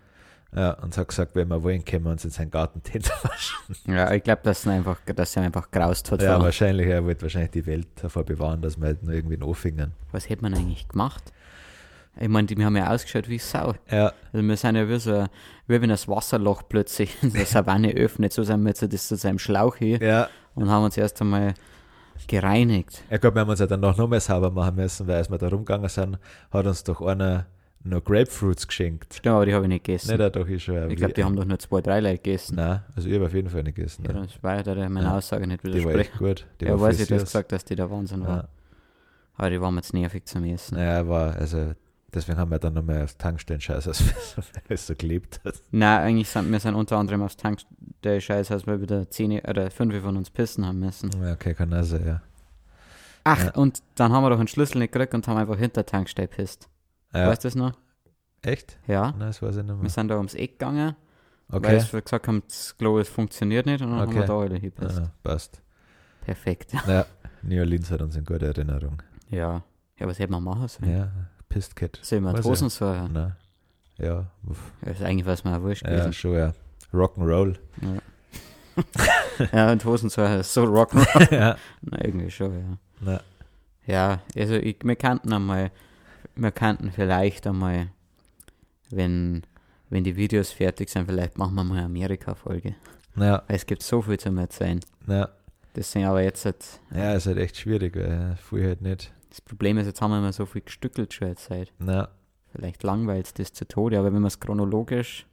ja, und hat gesagt, wenn wir wollen, können wir uns in seinen Garten Tinte waschen. Ja, ich glaube, dass, er einfach, dass er einfach graust hat. Ja, wahrscheinlich, er wollte wahrscheinlich die Welt davor bewahren, dass wir halt nur irgendwie anfingen. Was hätte man eigentlich gemacht? Ich meine, die wir haben ja ausgeschaut wie Sau. Ja, Also wir sind ja wie so, wie wenn das Wasserloch plötzlich in der Savanne öffnet, so sind wir jetzt das zu seinem Schlauch hier ja. und haben uns erst einmal gereinigt. Ich glaube, wir haben uns ja dann noch mehr sauber machen müssen, weil als wir da rumgegangen sind, hat uns doch einer noch Grapefruits geschenkt. Stimmt, aber die habe ich nicht gegessen. Nicht, doch ich schon. ich glaube, die haben doch nur zwei, drei Leute gegessen. Nein, also ich habe auf jeden Fall nicht gegessen. Ja, das war ja meine Ja. Aussage nicht die war widersprechen. echt gut. Die Ja, war weiß ich, du hast gesagt, dass die der Wahnsinn war. Ja. Aber die waren mir jetzt nervig zum Essen. Naja, war, also, deswegen haben wir dann noch mehr aufs Tankstellen scheiße, als es so gelebt hat. Nein, eigentlich sind wir sind unter anderem aufs Tankstelle Scheiß, als wir wieder zehn oder fünf von uns pissen haben müssen. Ja, okay, kann sein, ja. Ach, Ja. und dann haben wir doch einen Schlüssel nicht gekriegt und haben einfach hinter Tankstelle pisst. ja. Weißt du das noch? Echt? Ja. Nein, das weiß ich nicht Wir mehr. sind da ums Eck gegangen, weil Okay. wir gesagt haben, das Klo es funktioniert nicht und dann haben wir Okay. da alle hingepisst. Ja, passt. Perfekt. Ja, New Orleans hat uns in guter Erinnerung. Ja. Ja, was hätte man machen sollen? Ja, Wir Weiß die Hosen suchen? Nein. Ja, uff. Das ist eigentlich was auch wurscht ja, schon, ja. Rock'n'Roll. Ja, und Hosen suchen ist so Rock'n'Roll. ja. Na, irgendwie schon, ja. Na, Ja, also ich, wir kannten einmal, wir kannten vielleicht einmal, wenn, wenn die Videos fertig sind, vielleicht machen wir mal eine Amerika-Folge. na, Weil Es gibt so viel zu erzählen. Das sind aber jetzt halt, Ja, ist halt echt schwierig, weil ja, früher halt nicht. Das Problem ist, jetzt haben wir immer so viel gestückelt schon jetzt Zeit. Na, Vielleicht langweilt das zu Tode, aber wenn man es chronologisch,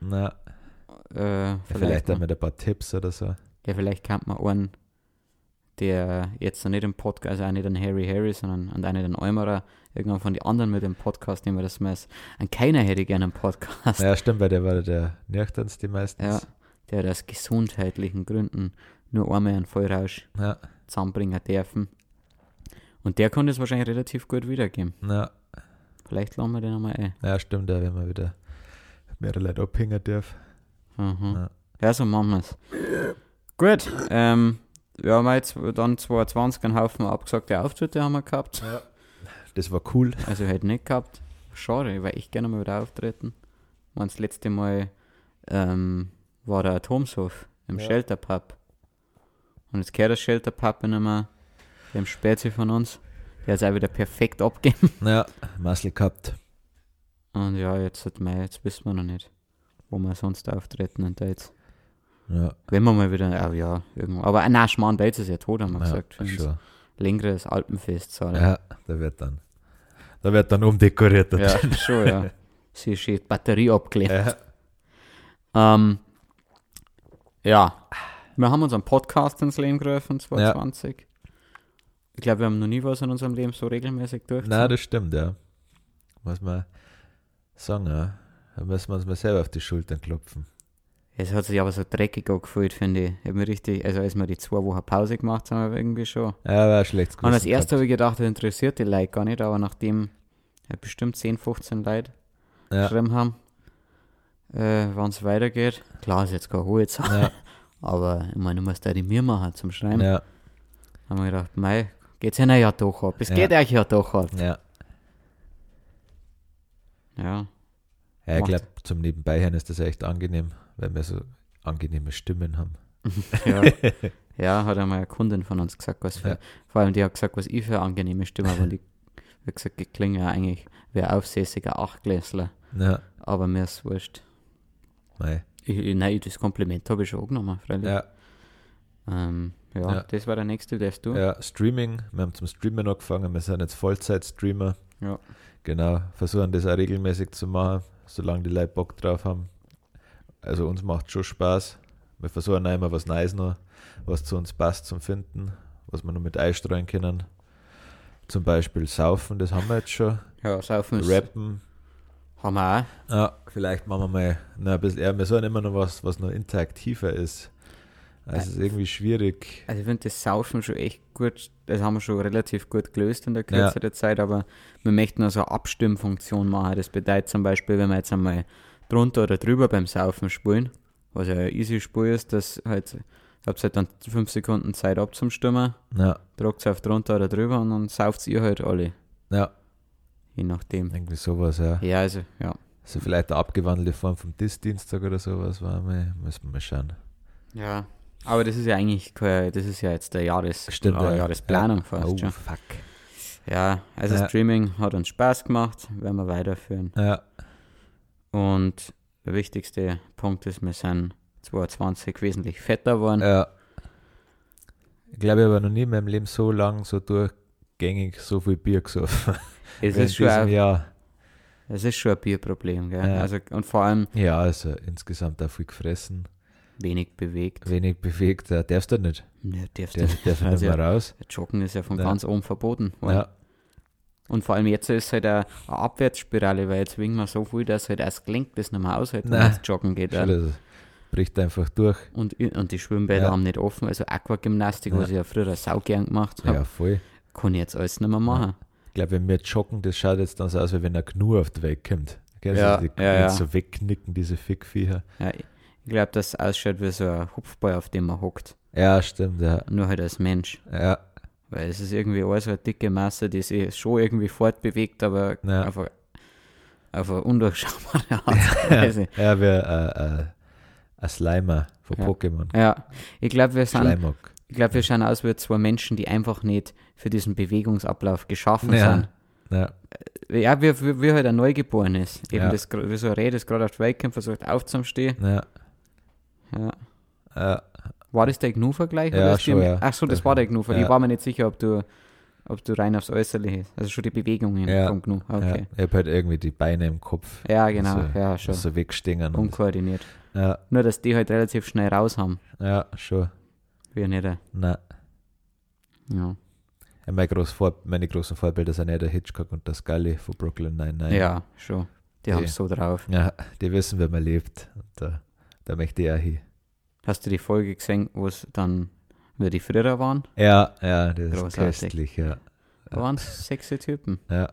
na. äh, Ja, vielleicht, auch mit ein paar Tipps oder so. ja, vielleicht kann man einen, der jetzt noch nicht im Podcast, also auch nicht an Harry Harry, sondern an einen den Eumerer, irgendwann von den anderen mit dem Podcast nehmen wir das mal. An keiner hätte ich gerne einen Podcast. Ja, stimmt, weil der war der nüchternste meistens. Ja, der aus gesundheitlichen Gründen nur einmal einen Vollrausch Ja, zusammenbringen dürfen. Und der konnte es wahrscheinlich relativ gut wiedergeben. na, Vielleicht lassen wir den einmal ein. ja, stimmt, wenn man wieder mehrere Leute abhängen darf. Mhm. Ja. Ja, so machen wir es. Gut, ähm, wir haben jetzt dann 22 einen Haufen abgesagte Auftritte haben wir gehabt. Das war cool. Also halt nicht gehabt. Schade, weil ich gerne mal wieder auftreten. Und das letzte Mal ähm, war der Atomshof im Ja. Shelter Pub. Und jetzt gehört das Shelter Pub nicht mehr dem Spätzi von uns. Der hat es auch wieder perfekt abgegeben. Ja, Muscle gehabt. Und ja, jetzt hat Mai, jetzt wissen wir noch nicht, wo wir sonst auftreten und da jetzt. Ja, Wenn wir mal wieder, oh ja, irgendwo. Aber äh, nein, Schmarrn, da ist es ja tot, haben wir ja gesagt. Für uns. schon. Längeres Alpenfest zahlen. Ja, da wird dann, da wird dann umdekoriert. Ja, schon, ja. Sie ist die Batterie abgelegt. Ja. Ähm, ja, wir haben unseren Podcast ins Leben gerufen, 2020. Ich glaube, wir haben noch nie was in unserem Leben so regelmäßig durch. Nein, das stimmt, ja. Muss man sagen, ja. Da müssen wir uns mal selber auf die Schultern klopfen. Es hat sich aber so dreckig angefühlt, finde ich. Ich hab mir richtig, also als wir die zwei Wochen Pause gemacht haben, wir irgendwie schon. Ja, war ein schlechtes Und als erstes habe ich gedacht, das interessiert die Leute gar nicht, aber nachdem ja, bestimmt 10, 15 Leute Ja, geschrieben haben, äh, wann es weitergeht. Klar ist jetzt keine hohe Zahl, ja, aber ich meine, du musst da die mir machen zum Schreiben. ja, haben wir gedacht, mei, geht's ihnen ja doch ab. Es geht euch ja doch ab. ja. Ja, Ja, ich glaube, zum Nebenbeihören ist das echt angenehm, weil wir so angenehme Stimmen haben. ja. ja, hat einmal eine Kundin von uns gesagt, was für, Ja. vor allem die hat gesagt, was ich für eine angenehme Stimme habe. Und die hat gesagt, ich klinge ja eigentlich wie ein aufsässiger Achtklässler. Ja, Aber mir ist wurscht. mei. Ich, ich, nein, das Kompliment habe ich schon angenommen, freilich. Ja, Ähm, ja, Ja. das war der nächste, darfst du. ja, Streaming. Wir haben zum Streamen angefangen. Wir sind jetzt Vollzeit-Streamer. Ja. Genau, versuchen das auch regelmäßig zu machen, solange die Leute Bock drauf haben. Also uns macht schon Spaß. Wir versuchen auch immer was Neues noch, was zu uns passt zum Finden, was wir noch mit einstreuen können. Zum Beispiel Saufen, das haben wir jetzt schon. Ja, saufen ist, Rappen, haben wir auch. ja, vielleicht machen wir mal ein bisschen, ja, wir sollen immer noch was, was noch interaktiver ist. Also es ist irgendwie schwierig. Also ich finde das Saufen schon echt gut, das haben wir schon relativ gut gelöst in der Kürze der Zeit, aber wir möchten also eine Abstimmfunktion machen. Das bedeutet zum Beispiel, wenn wir jetzt einmal drunter oder drüber beim Saufen spulen, was ja ein easy Spur ist, dass halt, habt halt dann fünf Sekunden Zeit abzustimmen, Ja, drückt auf drunter oder drüber und dann sauft ihr halt alle, ja, je nachdem. irgendwie sowas, ja. Ja, also, ja. Also vielleicht eine abgewandelte Form vom Dis-Dienstag oder sowas war mal, müssen wir mal schauen. Ja. Aber das ist ja eigentlich, das ist ja jetzt der Jahres, Stimmt, äh, ja. Jahresplanung Ja. fast Oh, schon. fuck. Ja, also Ja. Streaming hat uns Spaß gemacht, werden wir weiterführen. Ja, Und der wichtigste Punkt ist, wir sind 22 wesentlich fetter geworden. ja. Ich glaube, ich habe noch nie in meinem Leben so lang, so durchgängig so viel Bier gesoffen. es, ist schon ein, Jahr. es ist schon ein Bierproblem, gell? Ja. Also, und vor allem Ja, also insgesamt auch viel gefressen, wenig bewegt. wenig bewegt. Da darfst du nicht. Ne, darfst du darf nicht Also, mehr raus. Joggen ist ja von Ja. ganz oben verboten. worden. Ja, Und vor allem jetzt ist halt eine, Abwärtsspirale, weil jetzt wegen wir so viel, dass halt erst gelingt, das nicht mehr aushält, wenn es joggen geht. das bricht einfach durch. Und, und die Schwimmbäder Ja. haben nicht offen, also Aquagymnastik, Ja. was ich ja früher sau gern gemacht habe, Ja, voll. kann ich jetzt alles nicht mehr machen. Ich glaube, wenn wir joggen, das schaut jetzt dann so aus, wie wenn ein Gnu auf die Welt kommt. Gell? Ja, so, die ja, ja. so wegknicken, diese Fickviecher. Ja, ich glaube, dass es ausschaut wie so ein Hupfball, auf dem man hockt. Ja, stimmt, ja. Nur halt als Mensch. Ja, Weil es ist irgendwie alles so eine dicke Masse, die sich schon irgendwie fortbewegt, aber Ja. einfach auf eine undurchschaubare Art und Weise. ja wie äh, äh, ein Slimer von Ja. Pokémon. Ja, ich glaube, wir sind, Schleimog. ich glaube, wir schauen aus wie zwei Menschen, die einfach nicht für diesen Bewegungsablauf geschaffen Ja. sind. Ja, Ja, wie, wie, wie halt ein Neugeboren ist. Eben Ja. das, wie so ein Reh, das gerade auf die Welt kommt, versucht aufzustehen. ja, Ja. ja, War das der GNU-Vergleich? Ja, schon, ja. Ach so, das war der GNU-Vergleich. Ich war mir nicht sicher, ob du, ob du rein aufs Äußerliche, also schon die Bewegungen Ja. vom GNU. Okay. Ich habe halt irgendwie die Beine im Kopf. Ja, genau. So, ja, schon. So wegstingen. Und, Unkoordiniert. ja, Nur, dass die halt relativ schnell raus haben. ja, schon. Wir nicht. äh, Nein. Ja. Meine, groß Vor meine großen Vorbilder sind ja der Hitchcock und der Scully von Brooklyn Nine-Nine. ja, schon. Die Die- haben es so drauf. Ja, die wissen, wie man lebt. Und da, da möchte ich auch hin. Hast du die Folge gesehen, wo es dann, wie die früher waren? Ja, ja, das ist Großartig. köstlich, ja. Da waren es sechs Typen. ja.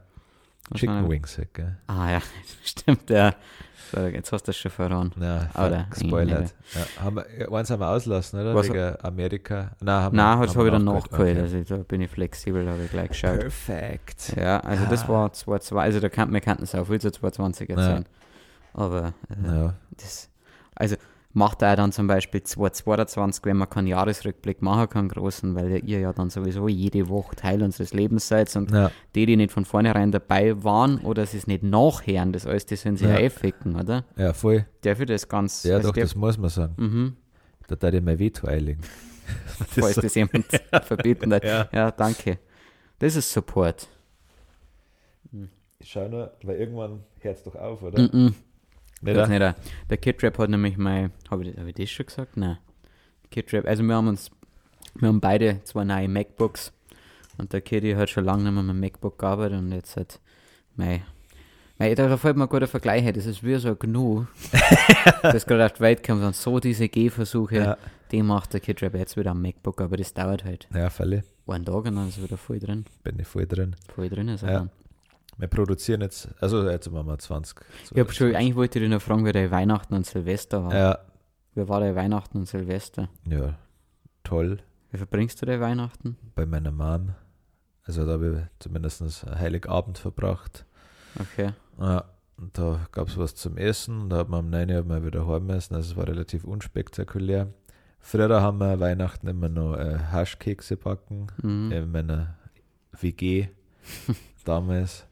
Was Chicken Wings, gell? Ah ja, stimmt, ja. So, jetzt hast du das schon verraten. Ja, Oder gespoilert. Ja, haben wir, eins haben wir auslassen, oder? Was- Wegen Amerika. Nein, haben Nein, wir, das haben habe ich dann nachgeholt. Okay. Also da bin ich flexibel, habe ich gleich geschaut. Perfekt. Ja, also das Ah. war 2020, also da kann, wir kannten es auch viel zu 2020 erzählen. Aber äh, Ja, das, also macht er dann zum Beispiel 2022, wenn man keinen Jahresrückblick machen kann, großen, weil ihr ja dann sowieso jede Woche Teil unseres Lebens seid und Ja, die, die nicht von vornherein dabei waren oder sie es nicht nachhören, das alles, die sollen sich ja, Ja. eh oder? ja, voll. Darf ich das ganz, Ja, also doch, der, das muss man sagen. mhm, Da darf ich mir Veto einlegen. falls das jemand verbieten hat. Ja. Ja. danke. Das ist Support. Ich schau nur, weil irgendwann hört es doch auf, oder? Mhm. Nicht, Das nicht, der Kid Rap hat nämlich mein, habe ich, hab ich das schon gesagt? Nein. Kid Rap, also wir haben uns, wir haben beide zwei neue MacBooks und der Kiddy hat schon lange nicht mehr mit dem MacBook gearbeitet und jetzt hat mein, mein da fällt mir ein guter Vergleich das ist wie so ein Gnu, das gerade auf die Welt kommt und so diese Gehversuche, Ja, die macht der Kid Rap jetzt wieder am MacBook, aber das dauert halt ja, Falle. einen Tag und dann ist er wieder voll drin, Bin ich voll drin. voll drin ist er Ja. dann. Wir produzieren jetzt, also jetzt machen wir 20. Ich hab schon, eigentlich wollte ich dich noch fragen, wie der Weihnachten und Silvester war. Ja, Wie war der Weihnachten und Silvester? ja, toll. Wie verbringst du den Weihnachten? Bei meiner Mom. Also da habe ich zumindest einen Heiligabend verbracht. Okay. Ja, und da gab es was zum Essen. Da hat man am 9 Uhr mal wieder heim müssen. Also es war relativ unspektakulär. Früher haben wir Weihnachten immer noch äh, Haschkekse backen. Mhm. in meiner WG damals.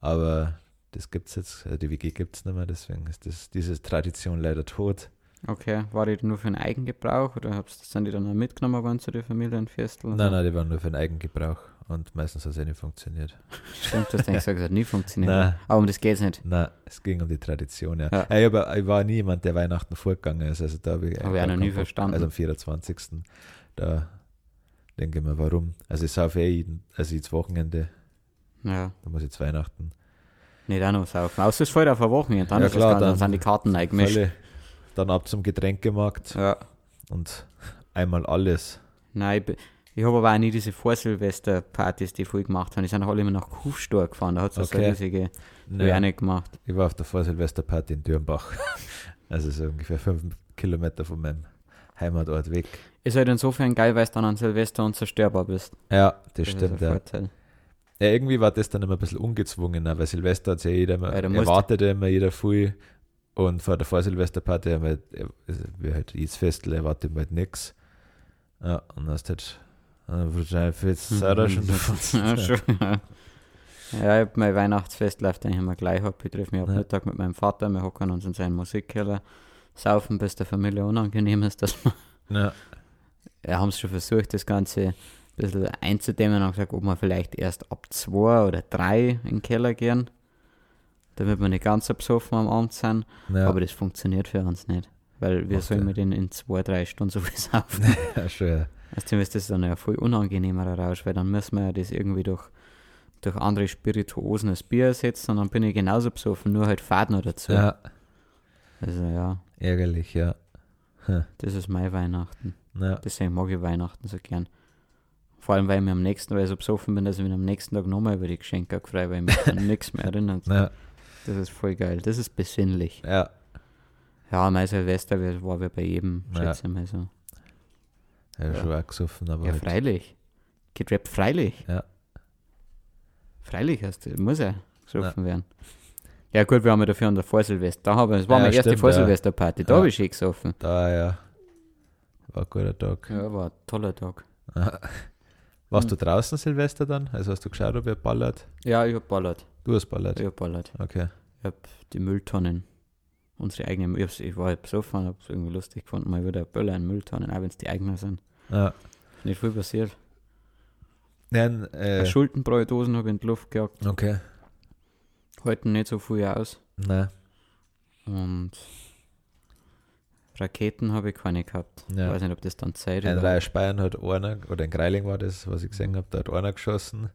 Aber das gibt's jetzt, äh, die WG gibt es nicht mehr, deswegen ist das, diese Tradition leider tot. Okay. War die nur für den Eigengebrauch oder sind die dann auch mitgenommen worden zu den Familienfesteln? Nein, nein, die waren nur für den Eigengebrauch und meistens hat es eh nicht funktioniert. Stimmt, das hast du gesagt, das hat nie funktioniert. Nein. Aber um das geht's nicht. Nein, es ging um die Tradition, ja. Ja. Ich, aber, ich war nie jemand, der Weihnachten vorgegangen ist, also da habe ich, Hab ich auch noch nie verstanden. Also am 24. Da denke ich mir, warum? Also ich saufe eh jeden, also jetzt Wochenende, Ja. da muss jetzt Weihnachten. Nicht auch noch saufen. Außer es fällt auf ein Wochenende, dann, Ja, klar, dann, dann- dann sind die Karten eingemischt. Dann ab zum Getränkemarkt Ja. und einmal alles. Nein, ich, ich habe aber auch nie diese Vorsilvester-Partys, die viel gemacht haben. Die sind alle immer nach Kufstor gefahren, da hat es so Okay. eine riesige. Werne gemacht. Ich war auf der Vorsilvesterparty in Dürnbach. Also so ungefähr fünf Kilometer von meinem Heimatort weg. Ist halt insofern geil, weil du dann an Silvester unzerstörbar bist. Ja, das, Das stimmt. ist Ja. Vorteil. Ja, irgendwie war das dann immer ein bisschen ungezwungener, weil Silvester hat ja jeder immer, Ja, da musst- erwartet ja immer jeder viel. Und vor der Vorsilvesterparty haben wir halt, also halt jedes Festel erwartet halt nichts. Ja, und dann hast halt äh, wahrscheinlich jetzt selber schon davon. ja, schon, ja. Ja, ich hab mein Weihnachtsfest läuft eigentlich immer gleich ab. Ich treffe mich ab Ja. Mittag mit meinem Vater, wir hocken uns in seinen Musikkeller, saufen, bis der Familie unangenehm ist, dass wir, Ja, wir haben es schon versucht, das Ganze bisschen einzudämmen und gesagt, ob wir vielleicht erst ab zwei oder drei in den Keller gehen, damit wir nicht ganz so besoffen am Abend sind. ja, Aber das funktioniert für uns nicht, weil wir Macht sollen mit denen in zwei, drei Stunden so viel saufen. ja, schon, ja. Also ist das dann ja voll unangenehmer Rausch, weil dann müssen wir ja das irgendwie durch, durch andere Spirituosen als Bier ersetzen und dann bin ich genauso besoffen, nur halt Fahrt noch dazu. ja, Also ja, ärgerlich, ja. das ist mein Weihnachten. ja. Deswegen mag ich Weihnachten so gern. Vor allem, weil ich mir am nächsten, weil ich so besoffen bin, dass ich mich am nächsten Tag nochmal über die Geschenke gefreut, weil ich mich an nichts mehr erinnert. Ja, Das ist voll geil. Das ist besinnlich. ja, Ja, mein Silvester war wir bei jedem, Ja. schätze ich mal so. ja, Ja. schon auch gesoffen, aber Ja, halt, freilich. Getrappt freilich. Ja. Freilich heißt das, muss ja gesoffen werden. Ja gut, wir haben ja dafür an der Vorsilvester. Da haben wir, das war Ja, meine erste Vorsilvesterparty. Da Ja. habe ich schön gesoffen. da ja, war ein guter Tag. Ja, war ein toller Tag. Warst Hm. du draußen Silvester dann? Also hast du geschaut, ob ihr ballert? Ja, ich hab ballert. Du hast ballert. Ich hab ballert. Okay. Ich hab die Mülltonnen, unsere eigenen, ich, ich war halt besoffen, hab's irgendwie lustig gefunden, mal wieder Böller in Mülltonnen, auch wenn es die eigenen sind. Ja. Nicht viel passiert. Nein, Äh. äh, Schuldenbräudosen habe ich in die Luft gejagt. okay. Halten nicht so viel aus. Nein. Und Raketen habe ich keine gehabt. Ich Ja. weiß nicht, ob das dann Zeit Ein. Reihe Speyen hat einer, oder in Greiling war das, was ich gesehen habe, da hat einer geschossen.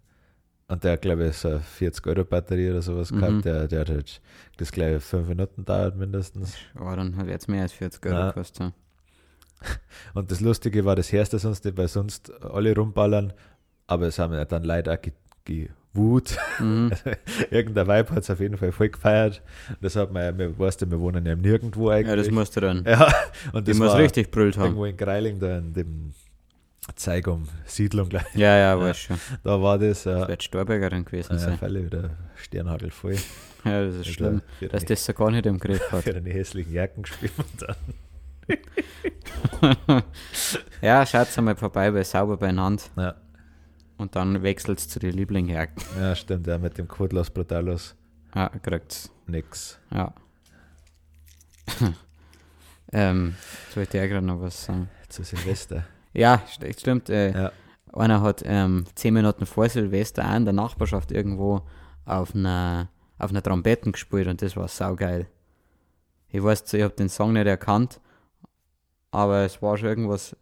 Und der hat, glaube ich, so eine 40-Euro-Batterie oder sowas Mhm. gehabt. Der, der hat halt das gleich fünf Minuten dauert mindestens. Aber dann hat jetzt mehr als 40 Euro gekostet. Und das Lustige war, das hörst du sonst nicht, weil sonst alle rumballern. Aber es haben ja dann leider auch gewut. Mhm. Irgendein Vibe hat es auf jeden Fall voll gefeiert. Das hat man ja, wir, weißt du, wir wohnen ja nirgendwo eigentlich. Ja, das musst du dann. Ja, und das muss richtig brüllt haben. irgendwo in Greiling, da in dem Zeigum Siedlung gleich. Ja, ja, weiß schon. Da war das, Das ja, wird Storbergerin gewesen ja sein. Fälle wieder Sternhagel voll. Ja, das ist schlimm, Für dass das so gar nicht im Griff hat. für deine hässlichen Jacken gespielt und dann. ja, schaut einmal vorbei bei Sauber beieinander Ja, und dann wechselt es zu den Lieblingen. ja stimmt, ja, mit dem Code Los Brutalos Ja, kriegt's. nix. Ja. ähm, jetzt wollte ich gerade noch was sagen. Zu Silvester. Ja, st stimmt. Äh, Ja. Einer hat ähm, zehn Minuten vor Silvester auch in der Nachbarschaft irgendwo auf einer, auf einer Trompeten gespielt und das war saugeil. Ich weiß, ich habe den Song nicht erkannt, aber es war schon irgendwas,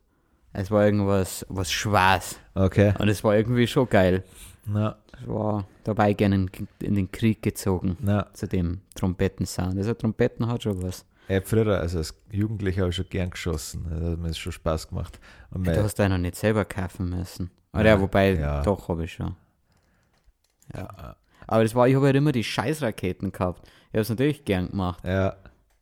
es war irgendwas was Schwarz Okay. und es war irgendwie schon geil. Na, Es war dabei gerne in, den Krieg gezogen na. zu dem Trompetensound. Also Trompeten hat schon was. Hab früher, also als Jugendlicher, habe ich schon gern geschossen. Das hat mir schon Spaß gemacht. Und Ja, du hast da noch nicht selber kaufen müssen. Oder Ja, ja, wobei, ja. doch, habe ich schon. Ja. Aber das war, ich habe halt immer die Scheißraketen gehabt. Ich habe es natürlich gern gemacht. ja,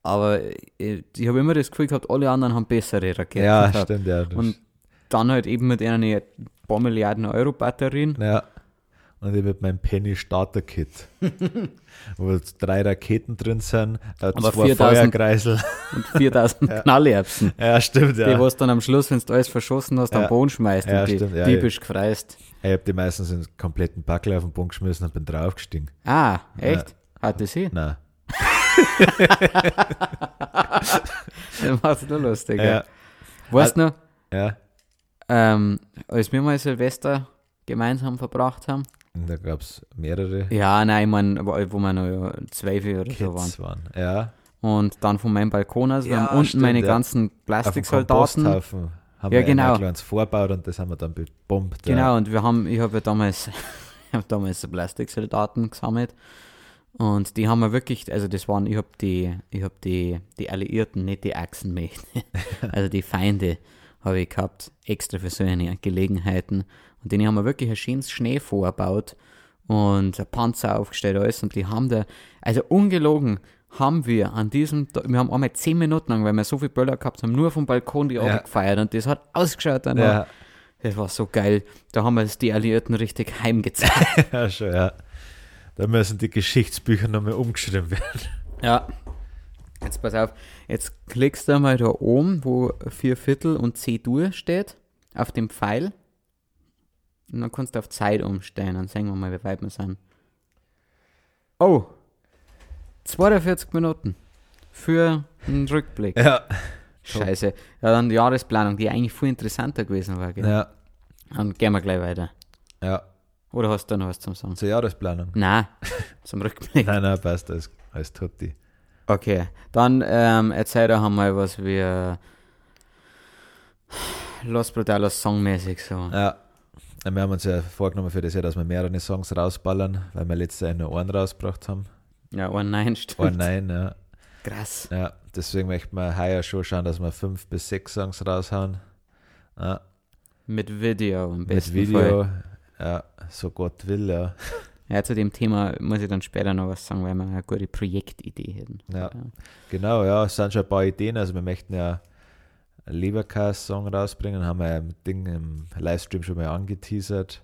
Aber ich, ich habe immer das Gefühl gehabt, alle anderen haben bessere Raketen ja, gehabt. stimmt, ja. Und dann halt eben mit einer paar Milliarden Euro Batterien. Ja. Und ich mit meinem Penny Starter Kit. wo drei Raketen drin sind, äh, Aber zwei 4000 Feuerkreisel. und 4000 Knallerbsen. ja, stimmt, Die, ja. was dann am Schluss, wenn du alles verschossen hast, am Ja. Boden schmeißt Ja, und die stimmt, ja, diebisch gefreist. Ich habe die meistens in den kompletten Backel auf den Boden geschmissen und bin draufgestiegen. Ah, echt? Hat das sie? Nein. Das macht's nur lustig. Ja. Weißt du noch, ja. ähm, als wir mal Silvester gemeinsam verbracht haben? Da gab es mehrere Ja, nein, ich meine, wo wir noch zwölf oder so waren. Kids waren. Ja. Und dann von meinem Balkon aus, wir Ja, haben unten stimmt, meine ja. ganzen Plastiksoldaten. Haben Ja, wir genau. ein kleines vorbaut und das haben wir dann bebombt. Genau, Ja. und wir haben, ich habe ja damals, ich habe damals so Plastiksoldaten gesammelt. Und die haben wir wirklich, also das waren, ich habe die, ich habe die, die Alliierten, nicht die Achsenmächte, also die Feinde habe ich gehabt, extra für so eine Gelegenheiten. Und denen haben wir wirklich ein schönes Schnee vorgebaut und ein Panzer aufgestellt, alles. Und die haben da, also ungelogen, haben wir an diesem, wir haben einmal zehn Minuten lang, weil wir so viel Böller gehabt haben, nur vom Balkon die Ja. gefeiert und das hat ausgeschaut danach. Ja, Das war so geil. Da haben wir es die Alliierten richtig heimgezeigt. ja, schon, ja. Da müssen die Geschichtsbücher nochmal umgeschrieben werden. ja. Jetzt pass auf. Jetzt klickst du mal da oben, wo vier Viertel und C-Dur steht, auf dem Pfeil. Und dann kannst du auf Zeit umstellen. Dann sehen wir mal, wie weit wir sind. Oh! 42 Minuten. Für einen Rückblick. Ja. Scheiße. Ja, dann die Jahresplanung, die eigentlich viel interessanter gewesen war. Gell? Ja. Dann gehen wir gleich weiter. Ja. Oder hast du noch was zum Sagen? Zur Jahresplanung. Nein, zum Rückblick. Nein, nein, passt, alles, alles tutti. Okay, dann ähm, erzähl doch einmal, was wir Los Brutalos songmäßig so. Ja. Wir haben uns ja vorgenommen für das Jahr, dass wir mehrere Songs rausballern, weil wir letztes Jahr nur einen rausgebracht haben. Ja, oh nein, stimmt. Oh nein, ja. Krass. ja. Deswegen möchten wir heuer schon schauen, dass wir fünf bis sechs Songs raushauen. Ja. Mit Video am Mit besten Video. Fall. Ja, so Gott will, ja. Ja, zu dem Thema muss ich dann später noch was sagen, weil wir eine gute Projektidee hätten. Ja. Genau, ja, es sind schon ein paar Ideen. Also wir möchten ja einen Lebercast-Song rausbringen, haben wir ja mit Ding im Livestream schon mal angeteasert.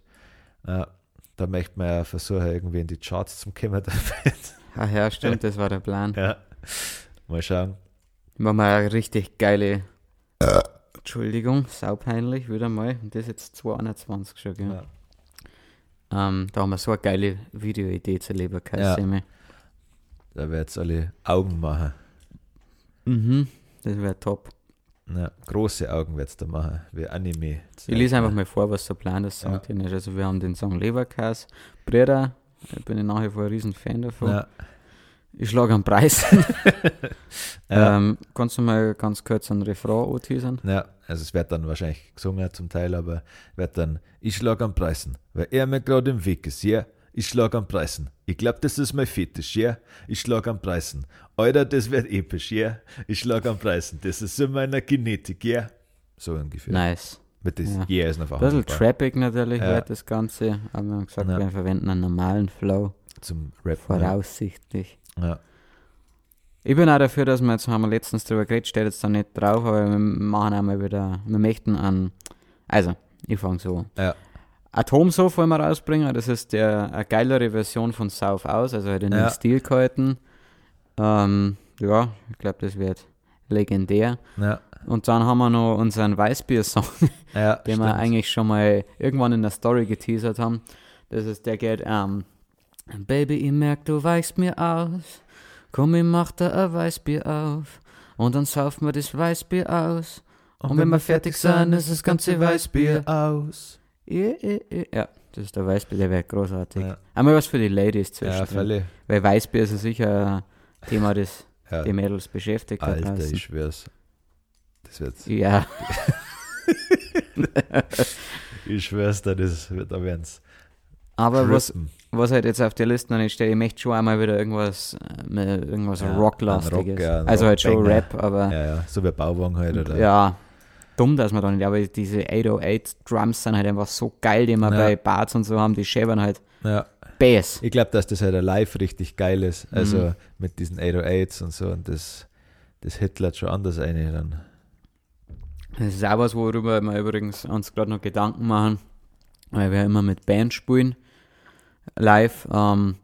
Ja, da möchten wir ja versuchen, irgendwie in die Charts zu kommen damit. Ach ja, stimmt, das war der Plan. ja. Mal schauen. Machen wir eine richtig geile. Entschuldigung, saupeinlich, wieder mal. Und das ist jetzt 221 schon, gell? Ja. Ähm, da haben wir so eine geile Videoidee zur Leberkasse. Da wird es alle Augen machen. Mhm, das wäre top. Ja, große Augen wird es da machen, wie Anime. Ich lese einfach mal vor, was so Plan ist, Ja. songtechnisch. Also wir haben den Song Leberkäse, Brüder, ich bin ich nach wie vor ein riesen Fan davon. Ja, Ich schlage einen Preis. ja. ähm, kannst du mal ganz kurz einen Refrain anteasern? ja, also es wird dann wahrscheinlich gesungen zum Teil, aber wird dann, ich schlag am Preisen, weil er mir gerade im Weg ist, ja. Ich schlag am Preisen. Ich glaub, das ist mein Fetisch, ja. Ich schlag am Preisen. Alter, das wird episch, ja. Ich schlag am Preisen. Das ist in meiner Genetik, ja. So ungefähr. Nice. Mit das Ja. Yeah ist noch Ein bisschen trappig natürlich Ja. wird das Ganze, aber wir haben gesagt, Ja. wir verwenden einen normalen Flow, Zum Rap. voraussichtlich. Ja. Ich bin auch dafür, dass wir jetzt haben wir letztens drüber geredet, steht jetzt da nicht drauf, aber wir machen einmal wieder, wir möchten an, also, ich fange so an. Ja. Atomsoft wollen wir rausbringen, das ist der, eine geilere Version von South aus, also halt in Ja. den Stil gehalten. Ähm, ja, ich glaube, das wird, legendär. Ja, Und dann haben wir noch unseren Weißbier-Song, ja den wir eigentlich schon mal irgendwann in der Story geteasert haben. Das ist der geht, ähm, Baby, ich merk, du weichst mir aus. Komm, ich mach da ein Weißbier auf. Und dann saufen wir das Weißbier aus. Und, wenn wir fertig sind, ist das ganze Weißbier. aus. Ja, ja, ja. ja, das ist der Weißbier, der wäre großartig. Ja. Einmal was für die Ladies Ja, zwischendrin. völlig. Weil Weißbier ist ja sicher ein Thema, das Ja, die Mädels beschäftigt. da Alter, draußen. ich schwör's. Das wird, Ja, ich schwör's da, das wird, da werden's. Aber was, trippen. was halt jetzt auf der Liste noch nicht steht, ich möchte schon einmal wieder irgendwas, äh, irgendwas Ja, Rocklastiges. ein Rock, ja, ein also halt schon. Rap, aber Ja, ja, so wie Bauwagen halt, oder? ja, dumm, dass man da nicht, aber diese 808 Drums sind halt einfach so geil, die wir Ja. bei Bars und so haben, die schäbern halt ja. Bass. Ich glaube, dass das halt live richtig geil ist. Also Mhm. mit diesen 808s und so und das, das hitlert schon anders eine dann. Das ist auch was, worüber wir übrigens uns gerade noch Gedanken machen, weil wir immer mit Band spielen, live, ähm,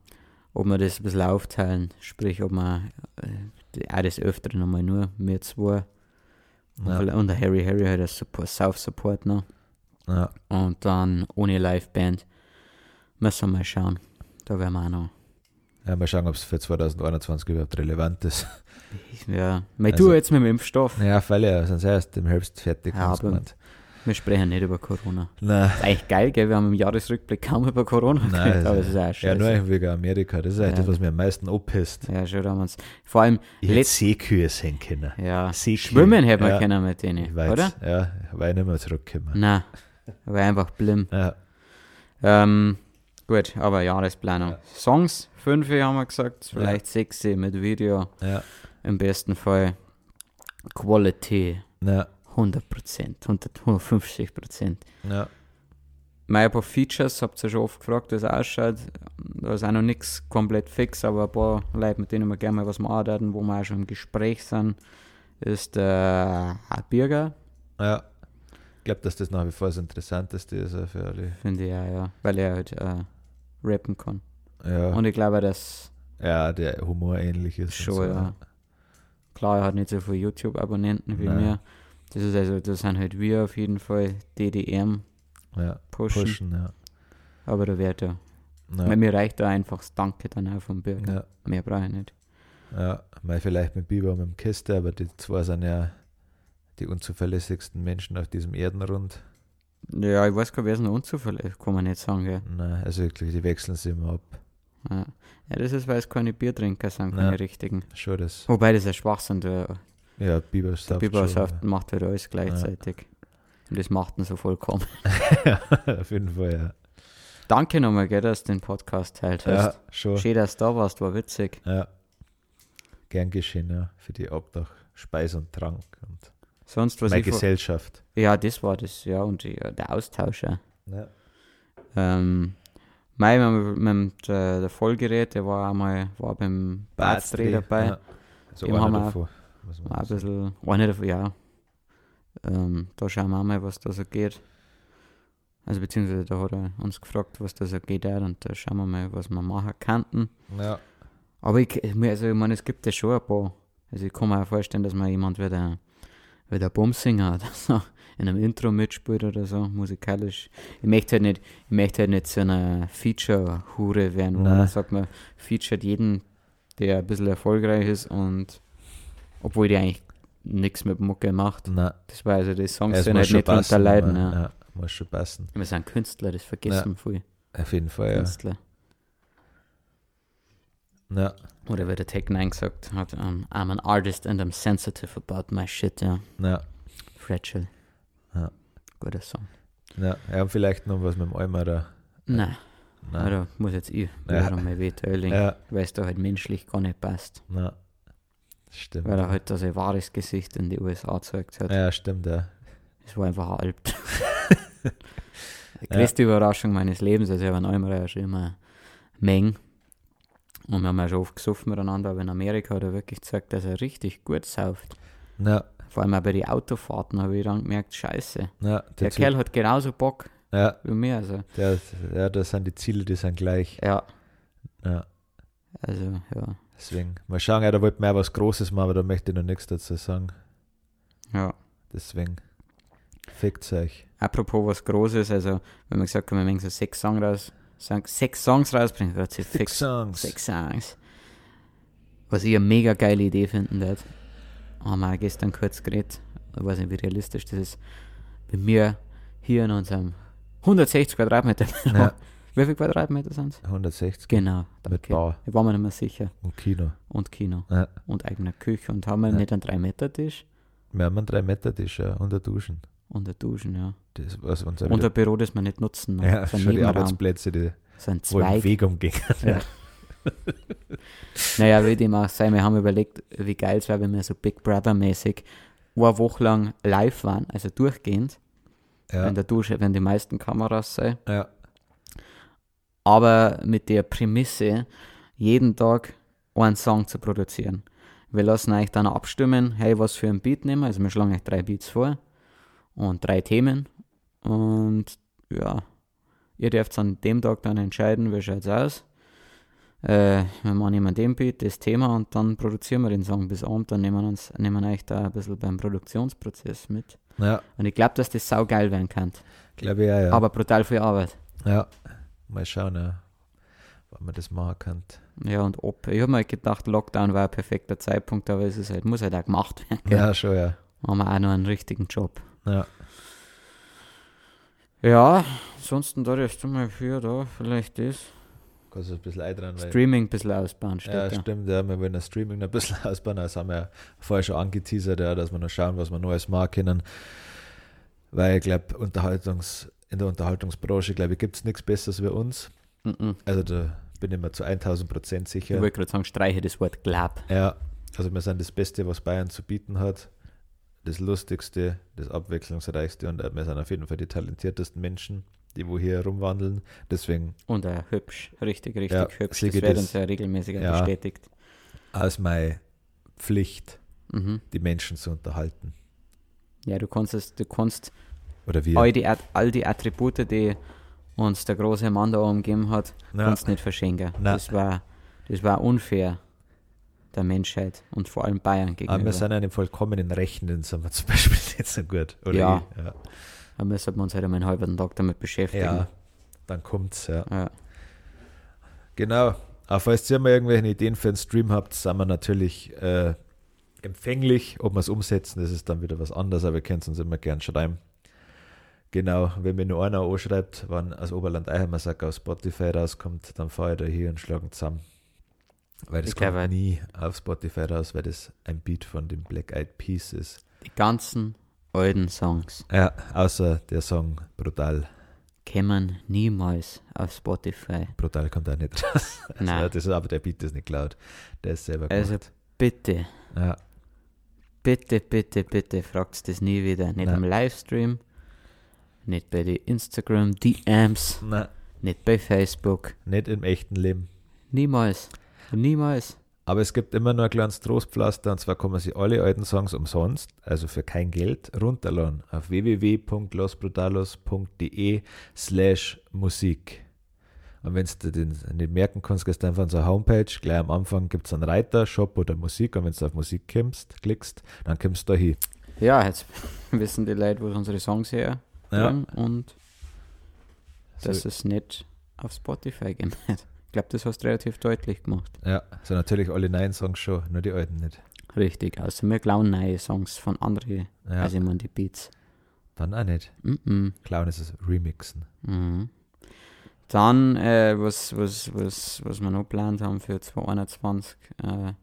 ob wir das ein bisschen aufteilen, sprich, ob wir äh, auch das Öfteren nochmal nur wir zwei und, Ja. und der Harry Harry hat das Support, South-Support noch Ja, und dann ohne Liveband müssen wir mal schauen, da werden wir auch noch ja mal schauen, ob es für 2021 überhaupt relevant ist. ja, mal Also- du jetzt mit dem Impfstoff, Ja, weil ja, sonst erst im Herbst fertig. Ja, aber- gemeint. Wir sprechen nicht über Corona. Nein, ist eigentlich geil, gell, wir haben im Jahresrückblick kaum über Corona Nein, geredet, aber es ist auch ja, scheiße. nur wegen Amerika. Das ist eigentlich Ja. das, was mir am meisten abpisst. Ja, schon haben wir's. Vor allem, Ich Seekühe sehen können. ja, Seekühe. schwimmen hätten wir ja, können mit denen, Ich weiß, oder? Ja, weil ich nicht mehr zurückgekommen. Nein, war einfach blimm. Ja, Ähm, gut, aber Jahresplanung. Ja. Songs, fünf haben wir gesagt, Ja. vielleicht sechs mit Video, ja, im besten Fall. Quality, ja, 100%, 150%. ja. Mal ein paar Features, habt ihr schon oft gefragt, wie es ausschaut. Da ist auch noch nichts komplett fix, aber ein paar Leute, mit denen wir gerne mal was machen wo wir auch schon im Gespräch sind, ist der äh, Birger, ja. Ich glaube, dass das nach wie vor das Interessanteste ist auch für alle. finde ich auch, ja, weil er halt äh, rappen kann. Ja, Und ich glaube, dass ja der Humor ähnlich ist. schon, so, ja. Klar, er hat nicht so viele YouTube-Abonnenten wie Nein. mir. Das ist also, das sind halt wir auf jeden Fall, DDM Ja, pushen. pushen, ja. Aber da wird er. Ja, Weil mir reicht da einfach das Danke dann auch vom Bürger. ja, Mehr brauche ich nicht. ja. Mal vielleicht mit Biber und mit dem Kiste, aber die zwei sind ja die unzuverlässigsten Menschen auf diesem Erdenrund. Ja, ich weiß gar nicht, wer ist noch unzuverlässig, kann man nicht sagen, gell? Nein, also wirklich, die wechseln sich immer ab. Ja. ja, das ist, weil es keine Biertrinker sind, keine Ja. richtigen. Schon das. Wobei das ein Schwachsinn, der, Ja, Biber der schon, macht halt alles gleichzeitig. Und das macht ihn so vollkommen. ja, auf jeden Fall, ja. Danke nochmal, gell, dass du den Podcast teilt hast. Ja, schon. Schön, dass du da warst, war witzig. Ja. Gern geschehen, ja. Für die Obdach, Speis und Trank und Sonst, was meine ich... Gesellschaft. Ja, das war das, ja, und die, der Austausch, ja. Ja. Ähm, Mai, mit, mit der, der Vollgerät, der war einmal war beim Badstreh dabei. Ja. So Dem einer haben wir- man War ein bisschen, einer davon, ja. Ähm, da schauen wir auch mal, was da so geht. Also beziehungsweise da hat er uns gefragt, was da so geht auch, und da schauen wir mal, was wir machen könnten. Ja. Aber ich, also, ich meine, es gibt ja schon ein paar. Also ich kann mir auch vorstellen, dass mal jemand wie der, wie der Bumsinger oder so in einem Intro mitspielt oder so, musikalisch. Ich möchte halt nicht, ich möchte halt nicht so eine Feature-Hure werden, wo man sagt, man featuret jeden, der ein bisschen erfolgreich ist und obwohl die eigentlich nichts mit Mucke macht. Nein, Das war also die Songs es sind halt nicht passen. leiden. ja. Ja. Ja, muss schon passen. Wir sind Künstler, das vergessen viel. Auf jeden Fall, ja. Künstler. ja. Oder wie der Tech 9 gesagt hat, um, I'm an artist and I'm sensitive about my shit, ja. Ja. Fragile. Ja. Guter Song. Ja. ja, und vielleicht noch was mit dem Almer da. Nein, Nein. da muss jetzt ich Ja. wieder mal wehteilen, Ja, weil es da halt menschlich gar nicht passt. na. Stimmt. Weil er halt da sein wahres Gesicht in die USA gezeigt hat. ja, stimmt, ja. Es war einfach ein Alp. Die größte Überraschung meines Lebens, also ich habe ja schon immer Meng. Und wir haben ja schon oft gesoffen miteinander, aber in Amerika hat er wirklich gezeigt, dass er richtig gut sauft. Ja, Vor allem auch bei den Autofahrten habe ich dann gemerkt, scheiße. ja, Der der Kerl hat genauso Bock ja, wie mir. Also, der, ja, das sind die Ziele, die sind gleich. ja, Ja, also, ja. Deswegen, mal schauen, ja, da wollte mehr was Großes machen, aber da möchte ich noch nichts dazu sagen. Ja. Deswegen, fickt euch. Apropos was Großes, also, wenn man gesagt hat, wir möchten so sechs Songs raus, sechs Songs rausbringen, Gott sei fix. Songs. Sechs Songs. Was ich eine mega geile Idee finden würde. Haben wir gestern kurz geredet. Ich weiß nicht, wie realistisch das ist. Wenn wir hier in unserem 160 Quadratmeter, Ja, wie viel Quadratmeter sind es? 160 Genau, mit danke. Bar Ich war mir nicht mehr sicher. und Kino. Und Kino. Ja. Und eigener Küche. Und haben wir Ja. nicht einen 3-Meter-Tisch Wir haben einen 3-Meter-Tisch ja, und ein Duschen. und ein Duschen, ja. Das was uns Und ein Büro, das wir nicht nutzen. noch. ja, so schon die. Arbeitsplätze, die So ein Zweig. Weg umgehen. Ja. Naja, wie dem auch sei, wir haben überlegt, wie geil es wäre, wenn wir so Big Brother-mäßig eine Woche lang live waren, also durchgehend, Ja, in der Dusche, wenn die meisten Kameras sei. ja, Aber mit der Prämisse, jeden Tag einen Song zu produzieren. Wir lassen euch dann abstimmen, hey, was für ein Beat nehmen wir. Also wir schlagen euch drei Beats vor und drei Themen. Und ja, ihr dürft an dem Tag dann entscheiden, wie schaut's aus. Äh, wir machen jemand den Beat, das Thema und dann produzieren wir den Song bis Abend. Dann nehmen wir uns, nehmen wir euch da ein bisschen beim Produktionsprozess mit. ja, Und ich glaube, dass das sau geil werden kann. glaube ich auch, ja. Aber brutal viel Arbeit. ja. Mal schauen, ja, wann man das machen kann. Ja, und ob. Ich habe mir gedacht, Lockdown war ein perfekter Zeitpunkt, aber es ist halt, muss halt auch gemacht werden. gell? Ja, schon, ja. Haben wir auch noch einen richtigen Job. Ja, Ja, ansonsten da ist mal für da, vielleicht das. kannst du ein bisschen eintragen, Streaming ein bisschen ausbauen, steht Ja, stimmt, ja, wir wollen das Streaming noch ein bisschen ausbauen. Das haben wir ja vorher schon angeteasert, ja, dass wir noch schauen, was wir Neues machen können. Weil ich glaube, Unterhaltungs, in der Unterhaltungsbranche, glaube ich, gibt es nichts Besseres wie uns. Mhm. Also da bin ich mir zu 1000 Prozent Ich sicher. wollte gerade sagen, streiche das Wort glaub. Ja, also wir sind das Beste, was Bayern zu bieten hat. Das Lustigste, das Abwechslungsreichste und wir sind auf jeden Fall die talentiertesten Menschen, die wo hier rumwandeln. Deswegen Und äh, hübsch, richtig, richtig Ja, hübsch. Das wird uns ja regelmäßig Ja. bestätigt. als meine Pflicht, Mhm. die Menschen zu unterhalten. Ja, du kannst es, du kannst Oder wir. all, die, all die Attribute, die uns der große Mann da umgeben hat, Ja. kannst nicht verschenken. Na. Das war, das war unfair der Menschheit und vor allem Bayern Aber gegenüber. wir sind einem vollkommenen Rechnen, sind wir zum Beispiel nicht so gut. Oder Ja. ich, ja. Müssen wir uns halt einen halben Tag damit beschäftigen. ja, dann kommt's, ja. Ja. Genau. Aber falls ihr mal irgendwelche Ideen für einen Stream habt, sind wir natürlich äh, empfänglich. Ob wir es umsetzen, das ist dann wieder was anderes, aber ihr könnt uns immer gern schreiben. Genau, wenn mir nur einer anschreibt, wann aus Oberland Eichhammersack aus Spotify rauskommt, dann fahre ich da hier und schlage zusammen. Weil das Ich kommt nie auf Spotify raus, weil das ein Beat von den Black Eyed Peas ist. Die ganzen alten Songs Ja, außer der Song Brutal. kämen niemals auf Spotify. Brutal kommt auch nicht raus. Also, Nein. das ist aber der Beat ist nicht laut. Der ist selber Also- gemacht. Bitte, ja, bitte, bitte, bitte fragt das nie wieder. Nicht Nein. am Livestream, nicht bei den Instagram DMs, Nein, nicht bei Facebook. nicht im echten Leben. Niemals. Niemals. Aber es gibt immer nur ein kleines Trostpflaster und zwar kann man sich alle alten Songs umsonst, also für kein Geld, runterladen auf www.losbrutalos.de slash Musik. Und wenn du den nicht merken kannst, gehst du einfach auf unsere Homepage. Gleich am Anfang gibt es einen Reiter, Shop oder Musik. Und wenn du auf Musik kommst, klickst, dann kommst du da hin. Ja, jetzt wissen die Leute, wo unsere Songs her Ja. und dass So, es nicht auf Spotify geht. Ich glaube, das hast du relativ deutlich gemacht. ja, so natürlich alle neuen Songs schon, nur die alten nicht. Richtig, also wir klauen neue Songs von anderen, Ja, also ich meine die Beats. dann auch nicht. Mhm. Clown ist es Remixen. Mhm. Dann, äh, was, was, was, was wir noch geplant haben für 2021, äh,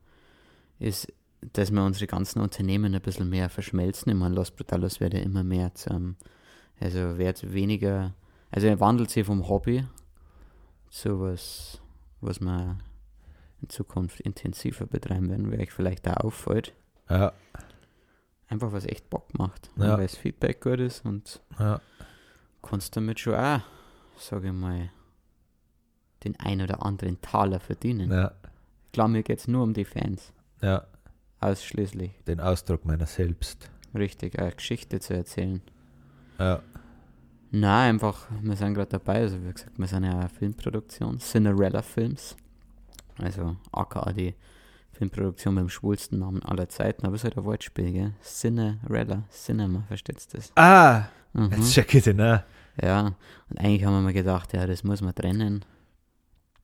ist, dass wir unsere ganzen Unternehmen ein bisschen mehr verschmelzen. Ich meine, Los Brutalos wird ja immer mehr zum, also wird weniger, also er wandelt sich vom Hobby zu was, was wir in Zukunft intensiver betreiben werden, wie euch vielleicht auch auffällt. Ja, Einfach was echt Bock macht, Ja. weil das Feedback gut ist und ja, kannst damit schon auch, sage ich mal, den ein oder anderen Taler verdienen. ja, Klar, mir geht es nur um die Fans. ja, Ausschließlich. den Ausdruck meiner selbst. Richtig, eine Geschichte zu erzählen. Ja, Nein, einfach, wir sind gerade dabei, also wie gesagt, wir sind ja eine Filmproduktion, Cinderella Films. Also aka die Filmproduktion mit dem schwulsten Namen aller Zeiten, aber es ist halt ein Wortspiel, gell? Cinderella, Cinema, versteht's das? Ah, Mhm. jetzt check ich den auch. Ja, und eigentlich haben wir mal gedacht, ja, das muss man trennen.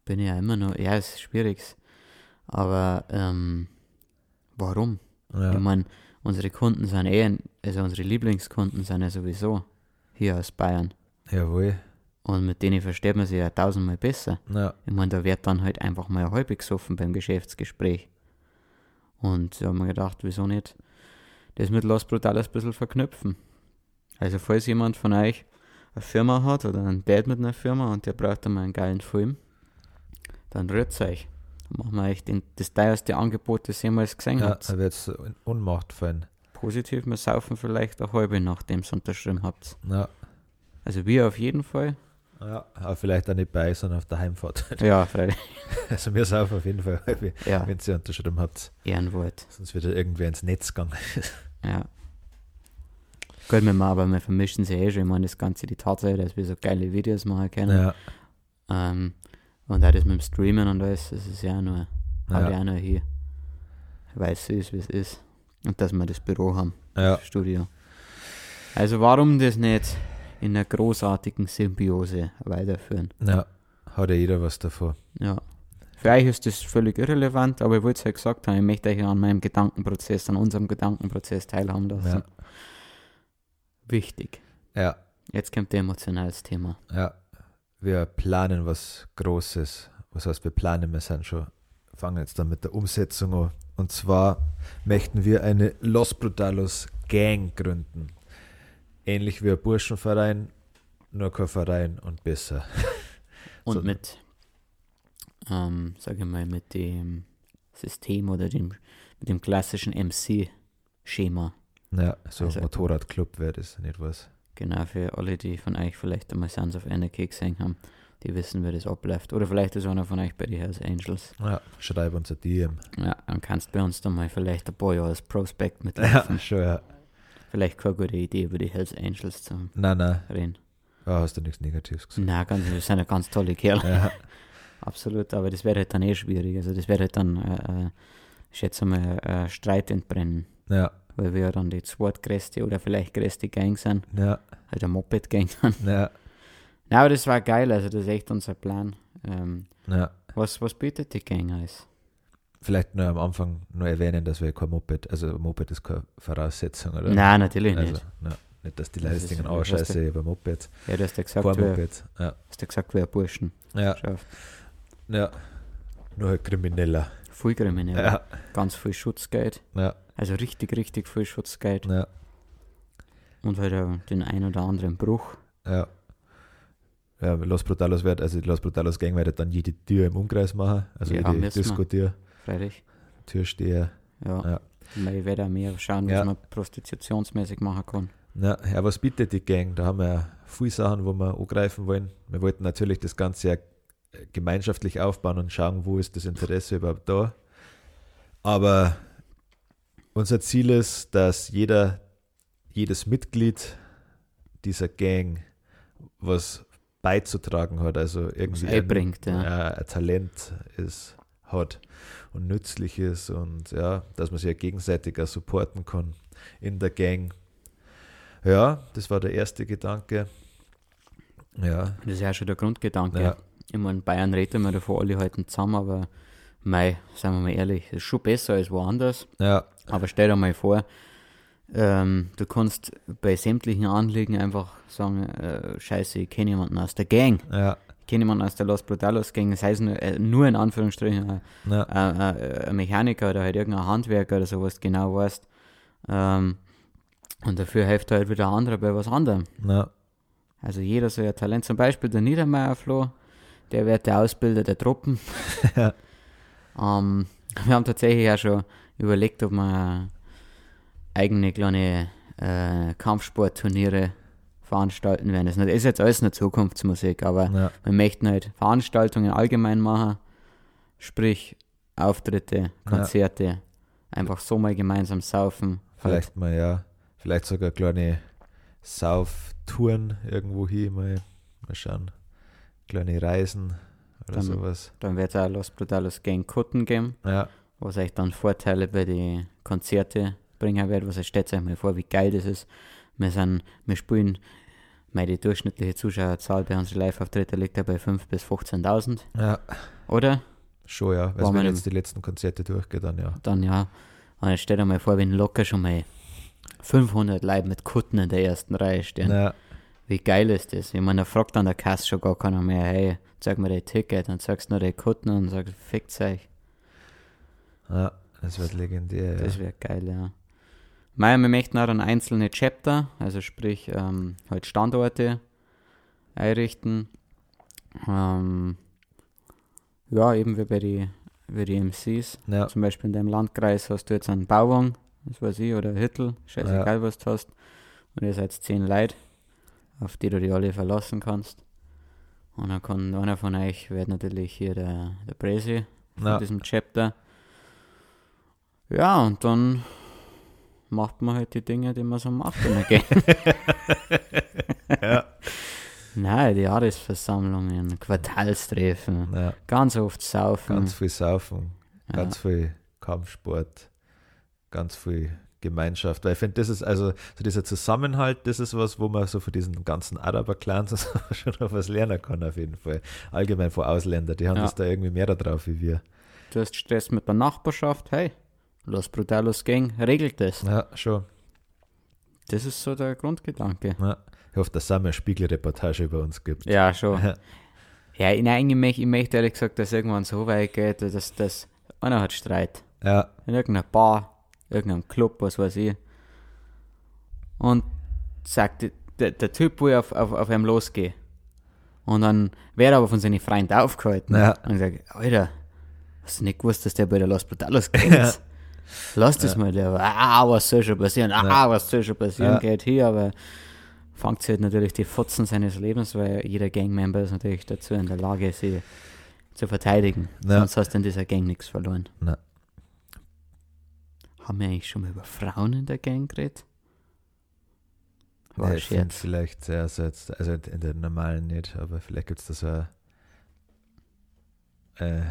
Bin ich ja immer noch, ja, es ist schwierig. Aber, ähm, warum? Ich Ja, meine, unsere Kunden sind eh, also unsere Lieblingskunden sind ja sowieso hier aus Bayern. jawohl. Und mit denen versteht man sich ja tausendmal besser. Ja, Ich meine, da wird dann halt einfach mal halb gesoffen beim Geschäftsgespräch. Und da haben wir gedacht, wieso nicht das mit Los Brutales ein bisschen verknüpfen. Also falls jemand von euch eine Firma hat oder ein Dad mit einer Firma und der braucht einmal einen geilen Film, dann rührt euch. Dann machen wir euch den, das teuerste Angebot, das ihr jemals gesehen ja habt. da wird es in Unmacht fallen. Positiv, wir saufen vielleicht eine halbe, nachdem ihr unterschrieben habt. Ja, Also wir auf jeden Fall. ja, aber vielleicht auch nicht bei, sondern auf der Heimfahrt. Ja, freilich. Also wir saufen auf jeden Fall, halbe, Ja, wenn sie unterschrieben habt. Ehrenwort. Sonst wird er irgendwer ins Netz gegangen. Ja. Gut, wir machen, aber wir vermischen sie eh schon. Ich meine, das Ganze, die Tatsache, dass wir so geile Videos machen können. Ja, Ähm, und auch das mit dem Streamen und alles, das ist ja auch nur, ja, auch nur hier. Weil es wie es ist. Und dass wir das Büro haben, ja, das Studio. Also warum das nicht in einer großartigen Symbiose weiterführen? ja. Hat ja jeder was davon. Ja. Für euch ist das völlig irrelevant, aber ich wollte es ja gesagt haben, ich möchte euch an meinem Gedankenprozess, an unserem Gedankenprozess teilhaben lassen. Ja, Wichtig. ja, Jetzt kommt der emotionales Thema. ja. Wir planen was Großes. Was heißt, wir planen, wir sind schon, fangen jetzt dann mit der Umsetzung an. Und zwar möchten wir eine Los Brutalos Gang gründen. Ähnlich wie ein Burschenverein, nur kein Verein und besser. Und So. mit, ähm, sage ich mal, mit dem System oder dem, mit dem klassischen MC-Schema. Ja, so Also- Motorradclub wäre das, nicht was. Genau, für alle, die von euch vielleicht einmal Sons of Anarchy gesehen haben, die wissen, wie das abläuft. Oder vielleicht ist einer von euch bei den Hells Angels. Ja, schreib uns ein DM. Ja, dann kannst du bei uns dann mal vielleicht ein paar Jahre als Prospect Ja, mitlaufen. schon, ja. Vielleicht keine gute Idee, über die Hells Angels zu Nein, nein, reden. ja, hast du nichts Negatives gesagt. Na, ganz, das sind ja ganz tolle Kerle. Ja, Absolut, aber das wäre halt dann eh schwierig. Also das wäre halt dann, äh, äh, ich schätze mal, äh, Streit entbrennen. ja, Weil wir ja dann die zweitgrößte oder vielleicht größte Gang sind. ja, Halt ein Moped-Gang dann. ja, Na, aber das war geil, also das ist echt unser Plan. Ähm, ja. was, was bietet die Gang alles? Vielleicht nur am Anfang nur erwähnen, dass wir kein Moped, also Moped ist keine Voraussetzung, oder? Nein, natürlich also, nicht. na, nicht, dass die Das Leute ist- denken, das oh, scheiße, ich habe Moped. Ja, du hast ja gesagt, Kein Moped. Ja, hast ja gesagt, wer Burschen ja, ja. Nur ein Krimineller. Voll kriminell. Ja, Ganz viel Schutzgeld. ja, Also richtig, richtig viel Schutzgeld. ja, Und halt auch den ein oder anderen Bruch. ja. Ja, Los Brutalos wird, also Los Brutalos Gang wird dann jede Tür im Umkreis machen, also Ja, jede. Disco-Tür, Freilich. Türsteher. Ja. Ja. Ich werde auch mehr schauen, was Ja. man prostitutionsmäßig machen kann. Ja, ja, was bietet die Gang? Da haben wir ja viele Sachen, wo wir angreifen wollen. Wir wollten natürlich das Ganze ja gemeinschaftlich aufbauen und schauen, wo ist das Interesse überhaupt da. Aber unser Ziel ist, dass jeder, jedes Mitglied dieser Gang was beizutragen hat, also irgendwie ein, einbringt, ja. ja, ein Talent ist, hat und nützlich ist und ja, dass man sich ja gegenseitig auch supporten kann in der Gang. Ja, das war der erste Gedanke. Ja, Das ist ja schon der Grundgedanke. Ja. Ich meine, Bayern reden wir davon, alle halten zusammen, aber mei, sagen wir mal ehrlich, ist schon besser als woanders. ja, Aber stell dir mal vor, ähm, du kannst bei sämtlichen Anliegen einfach sagen, äh, scheiße, ich kenne jemanden aus der Gang. ja, Ich kenne jemanden aus der Los Brutalos Gang, das heißt nur, äh, nur in Anführungsstrichen äh, ja, äh, äh, ein Mechaniker oder halt irgendein Handwerker oder sowas genau weißt. Ähm, und dafür hilft halt wieder ein anderer bei was anderem. ja, Also jeder so ein Talent. Zum Beispiel der Niedermeyer Flo, der wird der Ausbilder der Truppen. Ja. ähm, wir haben tatsächlich auch schon überlegt, ob wir eigene kleine äh, Kampfsportturniere veranstalten werden. Das ist jetzt alles eine Zukunftsmusik, aber ja, wir möchten halt Veranstaltungen allgemein machen, sprich Auftritte, Konzerte, einfach so mal gemeinsam saufen. Halt. vielleicht mal, ja, vielleicht sogar kleine Sauftouren irgendwo hin, mal, mal schauen. Kleine Reisen oder Dann- sowas. Dann wird es auch Los Brutalos Gang Kutten geben. Ja, was euch dann Vorteile bei den Konzerten bringen wird. Was stellt euch mal vor, wie geil das ist. Wir sind, wir spielen, meine die durchschnittliche Zuschauerzahl bei unseren Live-Auftritten liegt ja bei 5.000 bis 15.000, Ja, oder? schon, ja. Weil wenn man jetzt die letzten Konzerte durchgeht, dann ja. Dann ja. Und jetzt stell dir mal vor, wenn locker schon mal 500 Leute mit Kutten in der ersten Reihe stehen. Ja, Wie geil ist das? Ich meine, da fragt an der Kasse schon gar keiner mehr, hey, zeig mir dein Ticket, dann sagst du nur die Kutten und sagst, fickt euch. ja, das wird legendär. Das Ja. wäre geil, ja. Mei, wir möchten auch dann einzelne Chapter, also sprich ähm, halt Standorte einrichten. Ähm, ja, eben wie bei den wie die MCs. Ja, Zum Beispiel in deinem Landkreis hast du jetzt einen Bauwagen, das weiß ich, oder Hüttel, scheißegal was du hast. Und ihr seid zehn Leute, auf die du die alle verlassen kannst. Und dann kann einer von euch, wird natürlich hier der, der Presi von Ja. diesem Chapter. Ja, und dann macht man halt die Dinge, die man so macht in der Gang. ja. Nein, die Jahresversammlungen, Quartalstreffen, ja. ganz oft saufen. Ganz viel Saufen, Ja. ganz viel Kampfsport, ganz viel Gemeinschaft. Weil ich finde, das ist also so dieser Zusammenhalt, das ist was, wo man so von diesen ganzen Araber-Clans schon noch was lernen kann, auf jeden Fall. Allgemein von Ausländern, die haben Ja. das da irgendwie mehr da drauf wie wir. Du hast Stress mit der Nachbarschaft, hey, Los Brutalos Gang regelt das. Ja, schon. Das ist so der Grundgedanke. Ja. Ich hoffe, dass es eine Spiegelreportage über uns gibt. Ja, schon. Ja. Nein, ich, möchte, ich möchte ehrlich gesagt, dass irgendwann so weit geht, dass, dass einer hat Streit. Ja, In irgendeiner Bar, irgendeinem Club, was weiß ich. Und sagt, der, der Typ will auf, auf, auf ihm losgehen. Und dann wird er aber von seinen Freunden aufgehalten. Ja. Und sagt, Alter, hast du nicht gewusst, dass der bei der Los Brutalos geht? Lass das mal, der, ah, was soll schon passieren, ah, Ja. was soll schon passieren, Ja. geht hier, aber fangt sich halt natürlich die Fotzen seines Lebens, weil jeder Gangmember ist natürlich dazu in der Lage, sie zu verteidigen. Ja. Sonst hast du in dieser Gang nichts verloren. Haben wir eigentlich schon mal über Frauen in der Gang geredet? War Ja, finde Scherz. vielleicht, ja, so jetzt, also in der normalen nicht, aber vielleicht gibt es da so ein, äh,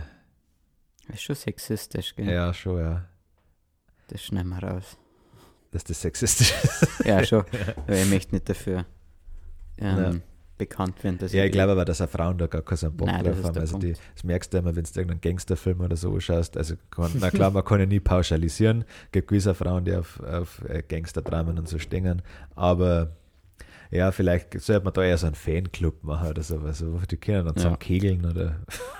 Das ist schon sexistisch, gell? ja, schon, ja, Das schneiden wir raus. dass das sexistisch ist. Ja, schon. Weil ich möchte nicht dafür ähm, Ja. Bekannt werden, Ja, ich glaube aber, dass auch Frauen da gar keinen Bock Nein, drauf haben. Also die, das merkst du immer, wenn du irgendeinen Gangsterfilm oder so schaust. Also kann, na klar, man kann ja nie pauschalisieren. Es gibt gewisse Frauen, die auf, auf äh, Gangsterdramen und so stehen. Aber ja, vielleicht sollte man da eher so einen Fanclub machen oder so. Also, die können dann Ja. zusammen kegeln oder.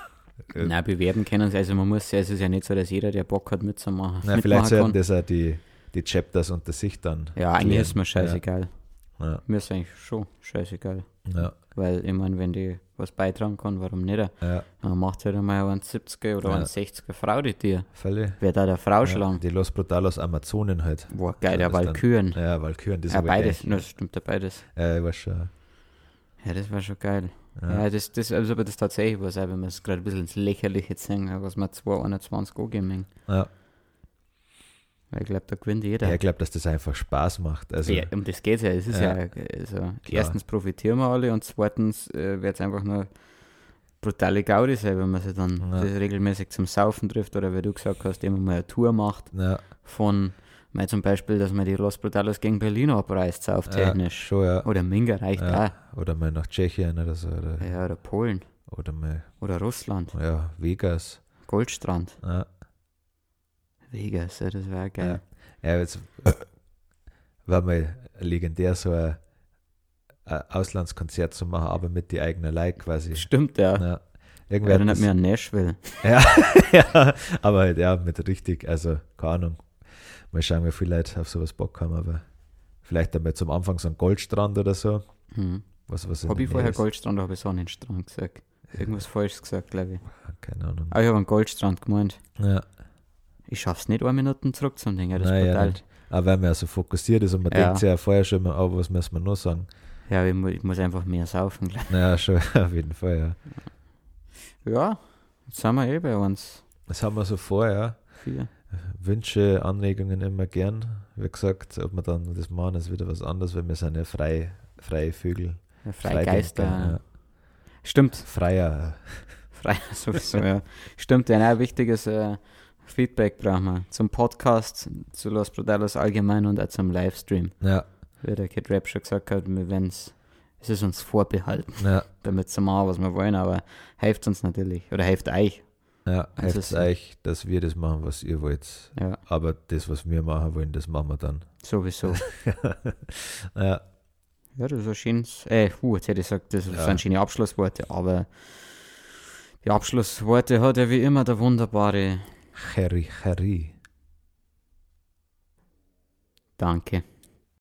Nein, bewerben können sie. Also man muss ja, es ist ja nicht so, dass jeder, der Bock hat, mitzumachen, Na, vielleicht sollten das auch die, die Chapters unter sich dann. Ja, eigentlich klären. ist mir scheißegal. Ja, Mir ist eigentlich schon scheißegal. Ja, Weil ich meine, wenn die was beitragen kann, warum nicht? ja, Dann macht halt einmal eine 70er oder Ja. eine 60er Frau die Tier. völlig. Wer da der Frau Ja, schlagen? die Los Brutalos Amazonen halt. Boah, geil, der das dann- Walküren. Ja, Valkyren, die Ja, sind beides. No, das stimmt ja beides. gleich. Ja, ich weiß schon. Ja, das war schon geil. Ja. Ja, das, das, also aber das tatsächlich was, auch wenn wir es gerade ein bisschen ins Lächerliche ziehen, was wir 221 angeben. Ja. Ich glaube, da gewinnt jeder. Ja, ich glaube, dass das einfach Spaß macht. Also, ja, um das geht ja. Es ist ja, Ja. also, erstens profitieren wir alle und zweitens äh, wird es einfach nur brutale Gaudi sein, wenn man sich dann Ja. regelmäßig zum Saufen trifft oder wie du gesagt hast, immer mal eine Tour macht ja, von, mal zum Beispiel, dass man die Los Brutalos gegen Berlin abreißt, ja, sauftechnisch. schon, ja. Oder Minga reicht ja. Oder mal nach Tschechien oder so. Oder, auch. Ja, oder Polen. oder mal, Oder Russland. ja, Vegas. Goldstrand. Ja, Vegas, ja, das wäre geil. ja jetzt äh, war mal legendär, so ein, ein Auslandskonzert zu machen, aber mit die eigenen Leute quasi. Stimmt, ja. Ja. Ja, Irgendwer erinnert hat mich das, an Nashville. ja, ja, aber halt, ja, mit richtig, also keine Ahnung. Mal schauen, wie viele Leute auf sowas Bock haben, aber vielleicht einmal zum Anfang so ein Goldstrand oder so. Hm. Was, was Habe ich vorher ist. Goldstrand, habe ich Sonnenstrand gesagt. Irgendwas falsch gesagt, glaube ich. Keine Ahnung. Aber ich habe einen Goldstrand gemeint. Ja. Ich schaff's nicht, eine Minute zurück zum Ding. Ja, das Nein, ja, nicht. Aber wenn man ja so fokussiert ist und man Ja. denkt sich ja vorher schon mal, oh, was müssen wir noch sagen? Ja, ich, mu ich muss einfach mehr saufen. glaub Naja, schon, auf jeden Fall, ja. Ja, jetzt sind wir eh bei uns. Das haben wir so vor, ja. Vier. Wünsche, Anregungen immer gern. Wie gesagt, ob wir dann das machen, ist wieder was anderes, weil wir sind ja frei, freie Vögel. Ja, Freigeister. Freidenker, Stimmt, Ja. Freier. frei sowieso, ja. Stimmt, ja, nein, wichtig ist, äh, Feedback brauchen wir. Zum Podcast, zu Los Brudalos allgemein und auch zum Livestream. Ja, Wie der Kid Rap schon gesagt hat, wir werden's, es ist uns vorbehalten, ja, damit zu machen, was wir wollen, aber hilft uns natürlich. Oder hilft euch. ja. Also Helft es- euch, dass wir das machen, was ihr wollt. Ja, Aber das, was wir machen wollen, das machen wir dann. sowieso. ja, Ja, das ist ein schönes, äh, uh, jetzt hätte ich gesagt, das Ja. sind schöne Abschlussworte, aber die Abschlussworte hat ja wie immer der wunderbare Cherry, Cherry. Danke.